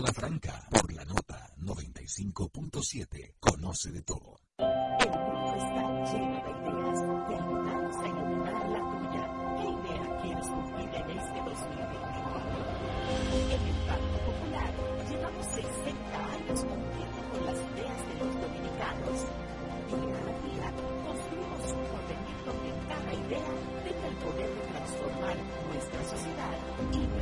Sala Franca por la nota 95.7. Conoce de todo. El mundo está lleno de ideas. Te ayudamos a iluminar la tuya. ¿Qué idea quieres cumplir en este 2024? En el Banco Popular llevamos 60 años cumpliendo con las ideas de los dominicanos. Día a día construimos un contenido que cada idea tenga el poder de transformar nuestra sociedad y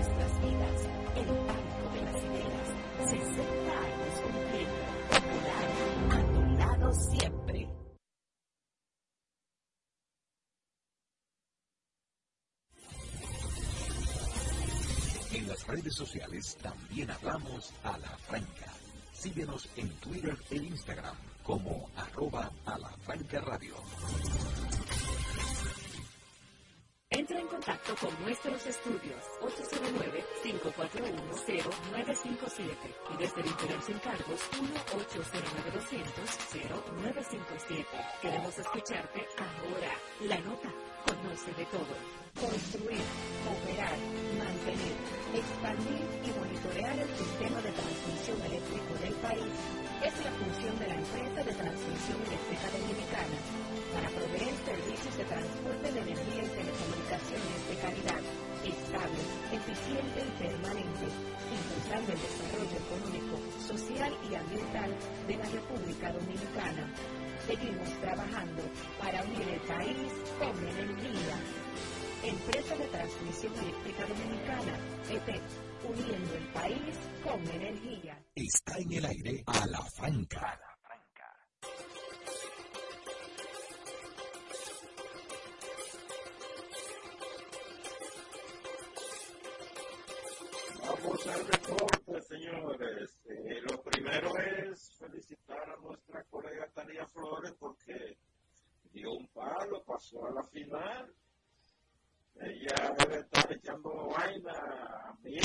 sociales también hablamos a la franca. Síguenos en Twitter e Instagram como arroba a la franca radio. Entra en contacto con nuestros estudios 809-541-0957 y desde el interior sin cargos 1-809-200-0957. Queremos escucharte ahora. La nota conoce de todo. Construir, operar, mantener, expandir y monitorear el sistema de transmisión eléctrico del país es la función de la empresa de transmisión eléctrica dominicana para proveer servicios de transporte de energía y telecomunicaciones de calidad, estable, eficiente y permanente, impulsando el desarrollo económico, social y ambiental de la República Dominicana. Seguimos trabajando para unir el país con energía. Empresa de Transmisión Eléctrica Dominicana, ET, uniendo el país con energía. Está en el aire a la franca. Al reporte, señores. Eh, lo primero es felicitar a nuestra colega Tania Flores porque dio un palo, pasó a la final. Ella debe estar echando vaina a mí,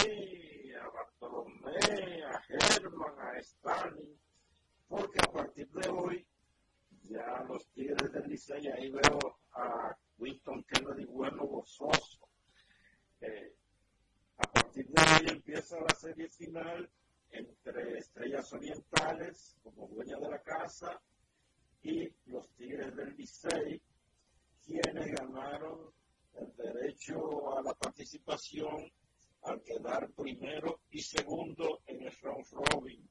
a Bartolomé, a Germán, a Stalin, porque a partir de hoy ya los tigres del Licey, ahí veo a Winston Kennedy bueno gozoso. Eh, a partir de hoy empieza la serie final entre Estrellas Orientales, como dueña de la casa, y los Tigres del Licey, quienes ganaron el derecho a la participación al quedar primero y segundo en el round robin.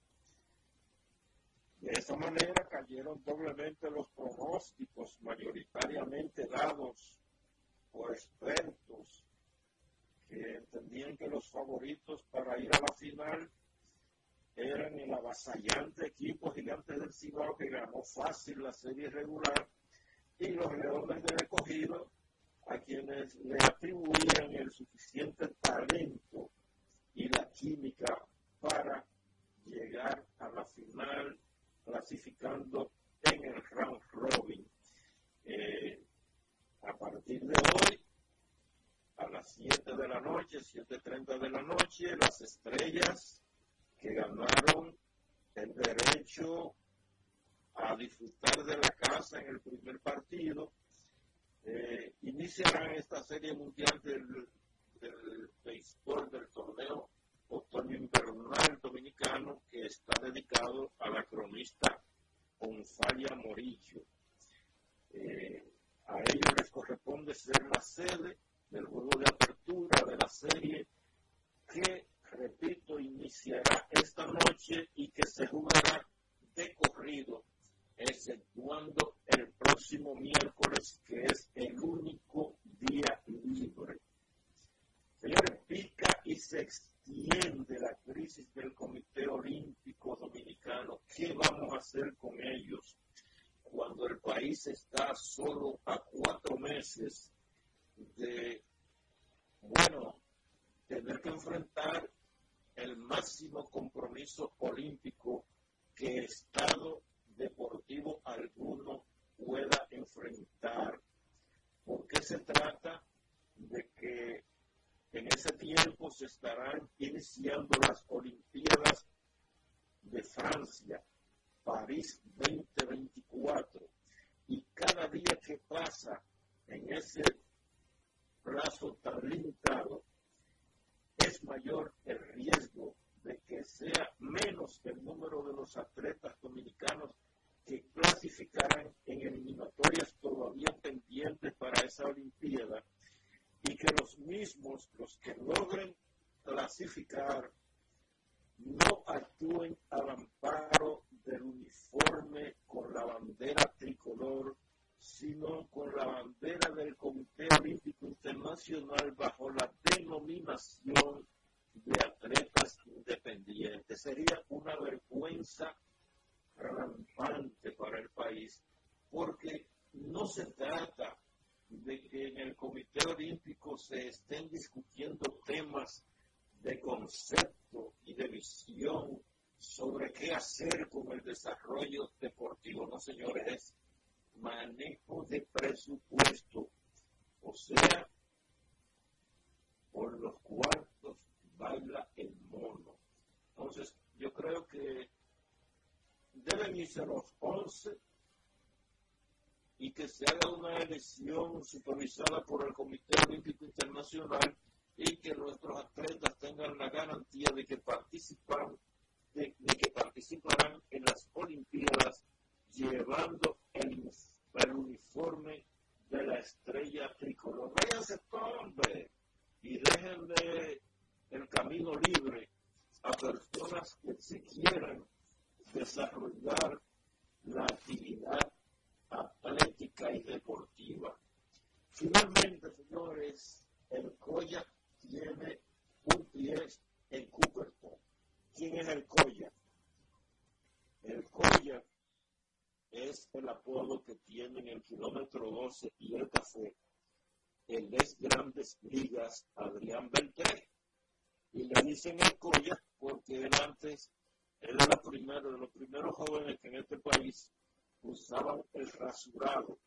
De esa manera cayeron doblemente los pronósticos mayoritariamente dados por expertos que entendían que los favoritos para ir a la final eran el avasallante equipo gigante del Cibao que ganó fácil la serie regular y los Leones de Recogido a quienes le atribuían el suficiente talento y la química para llegar a la final clasificando en el round robin. Eh, a partir de 7 de la noche, 7.30 de la noche, las estrellas que ganaron el derecho a disfrutar de la casa en el primer partido, eh, iniciarán esta serie mundial del, del béisbol del torneo otoño invernal dominicano que está dedicado a la cronista Onfalia Morillo. Eh, a ellos les corresponde ser la sede del juego de apertura de la serie que, repito, iniciará esta noche y que se jugará de corrido, exceptuando el próximo miércoles, que es el único día libre. Señores, pica y se extiende la crisis del Comité Olímpico Dominicano. ¿Qué vamos a hacer con ellos cuando el país está solo a cuatro meses de, bueno, tener que enfrentar el máximo compromiso olímpico que Estado deportivo alguno pueda enfrentar. Porque se trata de que en ese tiempo se estarán iniciando las Olimpiadas de Francia, París 2024. Y cada día que pasa en ese plazo tan limitado, es mayor el riesgo de que sea menos el número de los atletas dominicanos que clasificarán en eliminatorias todavía pendientes para esa Olimpiada y que los mismos, los que logren clasificar, no actúen al amparo del uniforme con la bandera tricolor, sino con la bandera del Comité Olímpico Internacional bajo la denominación de atletas independientes. Sería una vergüenza rampante para el país, porque no se trata de que en el Comité Olímpico se estén discutiendo temas de concepto y de visión sobre qué hacer con el desarrollo deportivo. No, señores, es manejo de presupuesto. O sea, por los cuartos baila el mono. Entonces, yo creo que deben irse los 11 y que se haga una elección supervisada por el Comité Olímpico Internacional y que nuestros atletas tengan la garantía de que participan de, que participarán en las Olimpiadas llevando el, uniforme de la estrella tricolor. Váyanse hombre y déjenle el camino libre a personas que se quieran desarrollar la actividad atlética y deportiva. Finalmente, señores, el Coya tiene un pie en Cooperton. ¿Quién es el Coya? El Coya es el apodo que tienen el kilómetro 12 y el café en las grandes ligas Adrián Beltré. Y le dicen el Coya porque él antes era el primero de los primeros jóvenes que en este país usaban el rasurado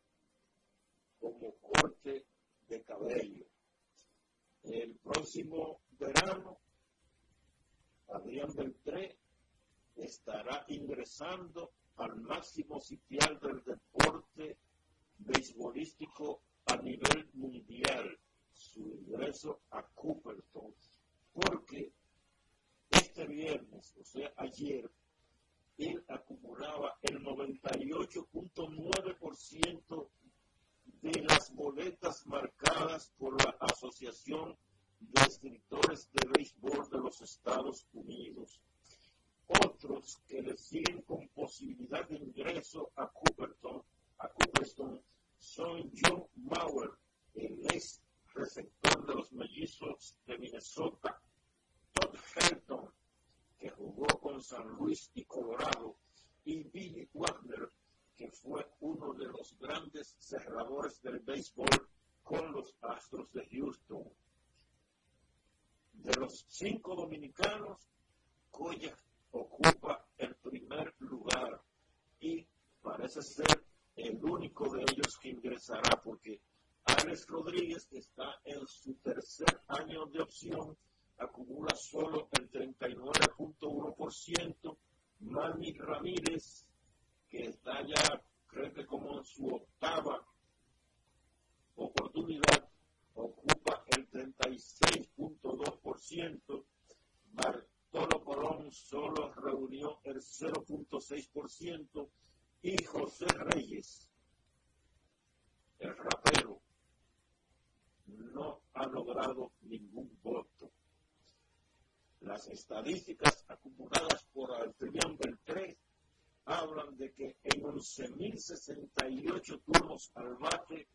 como corte de cabello. El próximo verano, Adrián Beltré estará ingresando al máximo sitial del deporte beisbolístico a nivel mundial, su ingreso a Cooperton, porque este viernes, o sea, ayer, él acumulaba el 98.9% de las boletas marcadas por la Asociación de Escritores de Béisbol de los Estados Unidos. Otros que le siguen con posibilidad de ingreso a Cooperton, a Cooperton son John Mauer, el ex receptor de los mellizos de Minnesota, Todd Helton, que jugó con San Luis y Colorado, y Billy Wagner, que fue uno de los grandes cerradores del béisbol con los Astros de Houston. De los cinco dominicanos, Coya ocupa el primer lugar y parece ser el único de ellos que ingresará porque Alex Rodríguez está en su tercer año de opción acumula solo el 39.1%. Manny Ramírez, que está ya, creo que como en su octava oportunidad, ocupa el 36.2%. Bartolo Colón solo reunió el 0.6%. Y José Reyes, el rapero, no ha logrado ningún voto. Las estadísticas acumuladas por Adrián Beltré hablan de que en 11.068 turnos al bate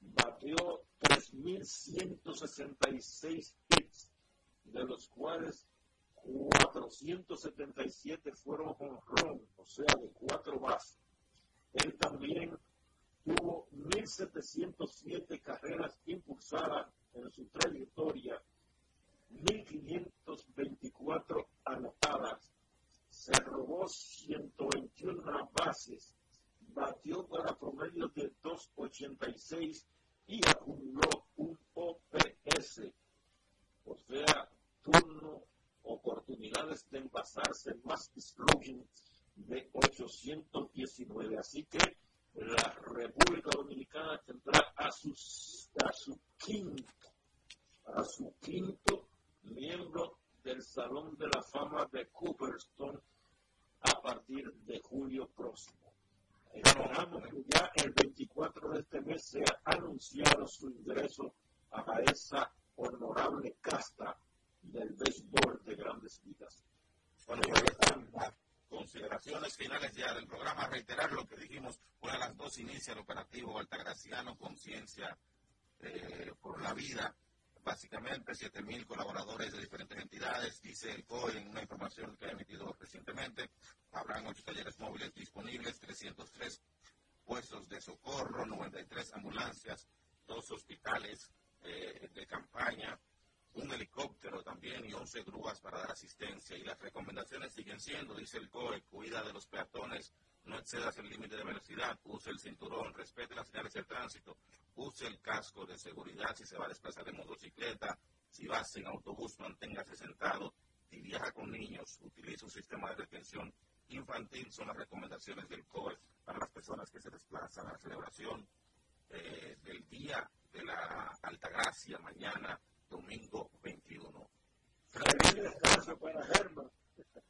bateó 3.166 hits, de los cuales 477 fueron run, o sea, de cuatro bases. Él también tuvo 1.707 carreras impulsadas en su trayectoria 1.524 anotadas, se robó 121 bases, batió para promedio de 2.86 y acumuló un OPS, o sea, turno, oportunidades de envasarse más slogan de 819. Así que la República Dominicana tendrá a, sus, a su quinto, a su quinto miembro del Salón de la Fama de Cooperstown a partir de julio próximo. Esperamos que ya el 24 de este mes sea anunciado su ingreso a esa honorable casta del béisbol de grandes ligas. Bueno, pues consideraciones finales ya del programa. Reiterar lo que dijimos, una de las dos inicia el operativo Altagraciano, Conciencia eh, por la Vida básicamente 7.000 colaboradores de diferentes entidades, dice el COE en una información que ha emitido recientemente. Habrán ocho talleres móviles disponibles, 303 puestos de socorro, 93 ambulancias, dos hospitales eh, de campaña, un helicóptero también y 11 grúas para dar asistencia. Y las recomendaciones siguen siendo, dice el COE, cuida de los peatones, no excedas el límite de velocidad, use el cinturón, respete las señales de tránsito, use el casco de seguridad si se va a desplazar en motocicleta, si vas en autobús, manténgase sentado, si viaja con niños, utilice un sistema de retención infantil, son las recomendaciones del COE para las personas que se desplazan a la celebración eh, del Día de la Altagracia mañana, domingo 21.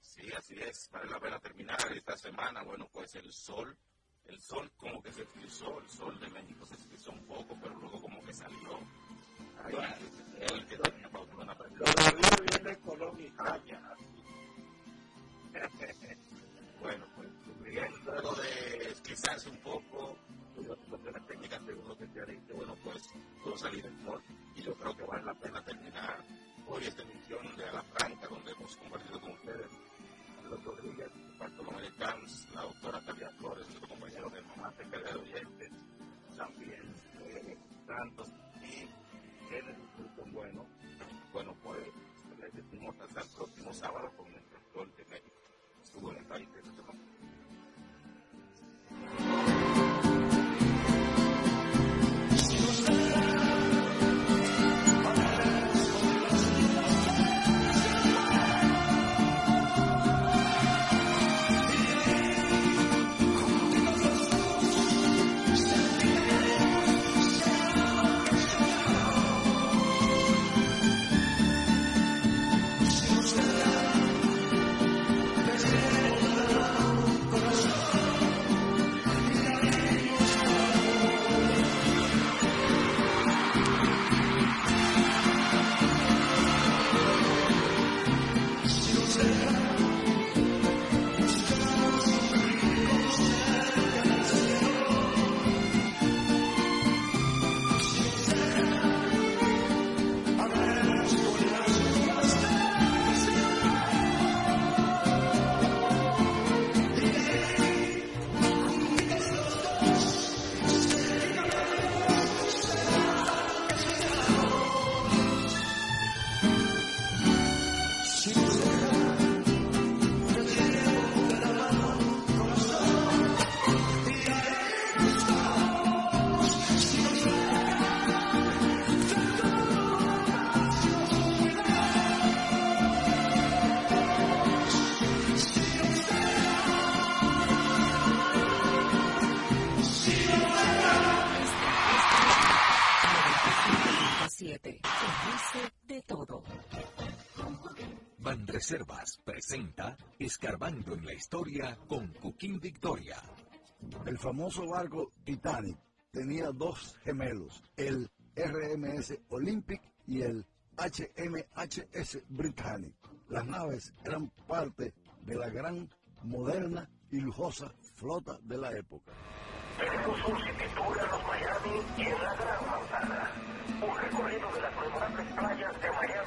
Sí, así es. Vale la pena terminar esta semana. Bueno, pues el sol, el sol como que se expulsó, el sol de México se expulsó un poco, pero luego como que salió. Ahí, el que tenía para una Lo viene Colón y bueno, pues luego de esquizarse un poco, de uno que bueno, pues todo salir del sol y yo creo que vale la pena terminar hoy esta emisión de A la Franca, donde hemos compartido con ustedes los Rodríguez, Bartolomé Camps, la doctora Talia Flores, nuestro compañero de mamá, de oyentes, también eh, Santos y es bueno. Bueno, pues les decimos hasta el próximo sábado Escarbando en la Historia con Cuquín Victoria. El famoso barco Titanic tenía dos gemelos, el RMS Olympic y el HMHS Britannic. Las naves eran parte de la gran, moderna y lujosa flota de la época. Tenemos un City Tour en los Miami y en la Gran Manzana. Un recorrido de las memorables playas de Miami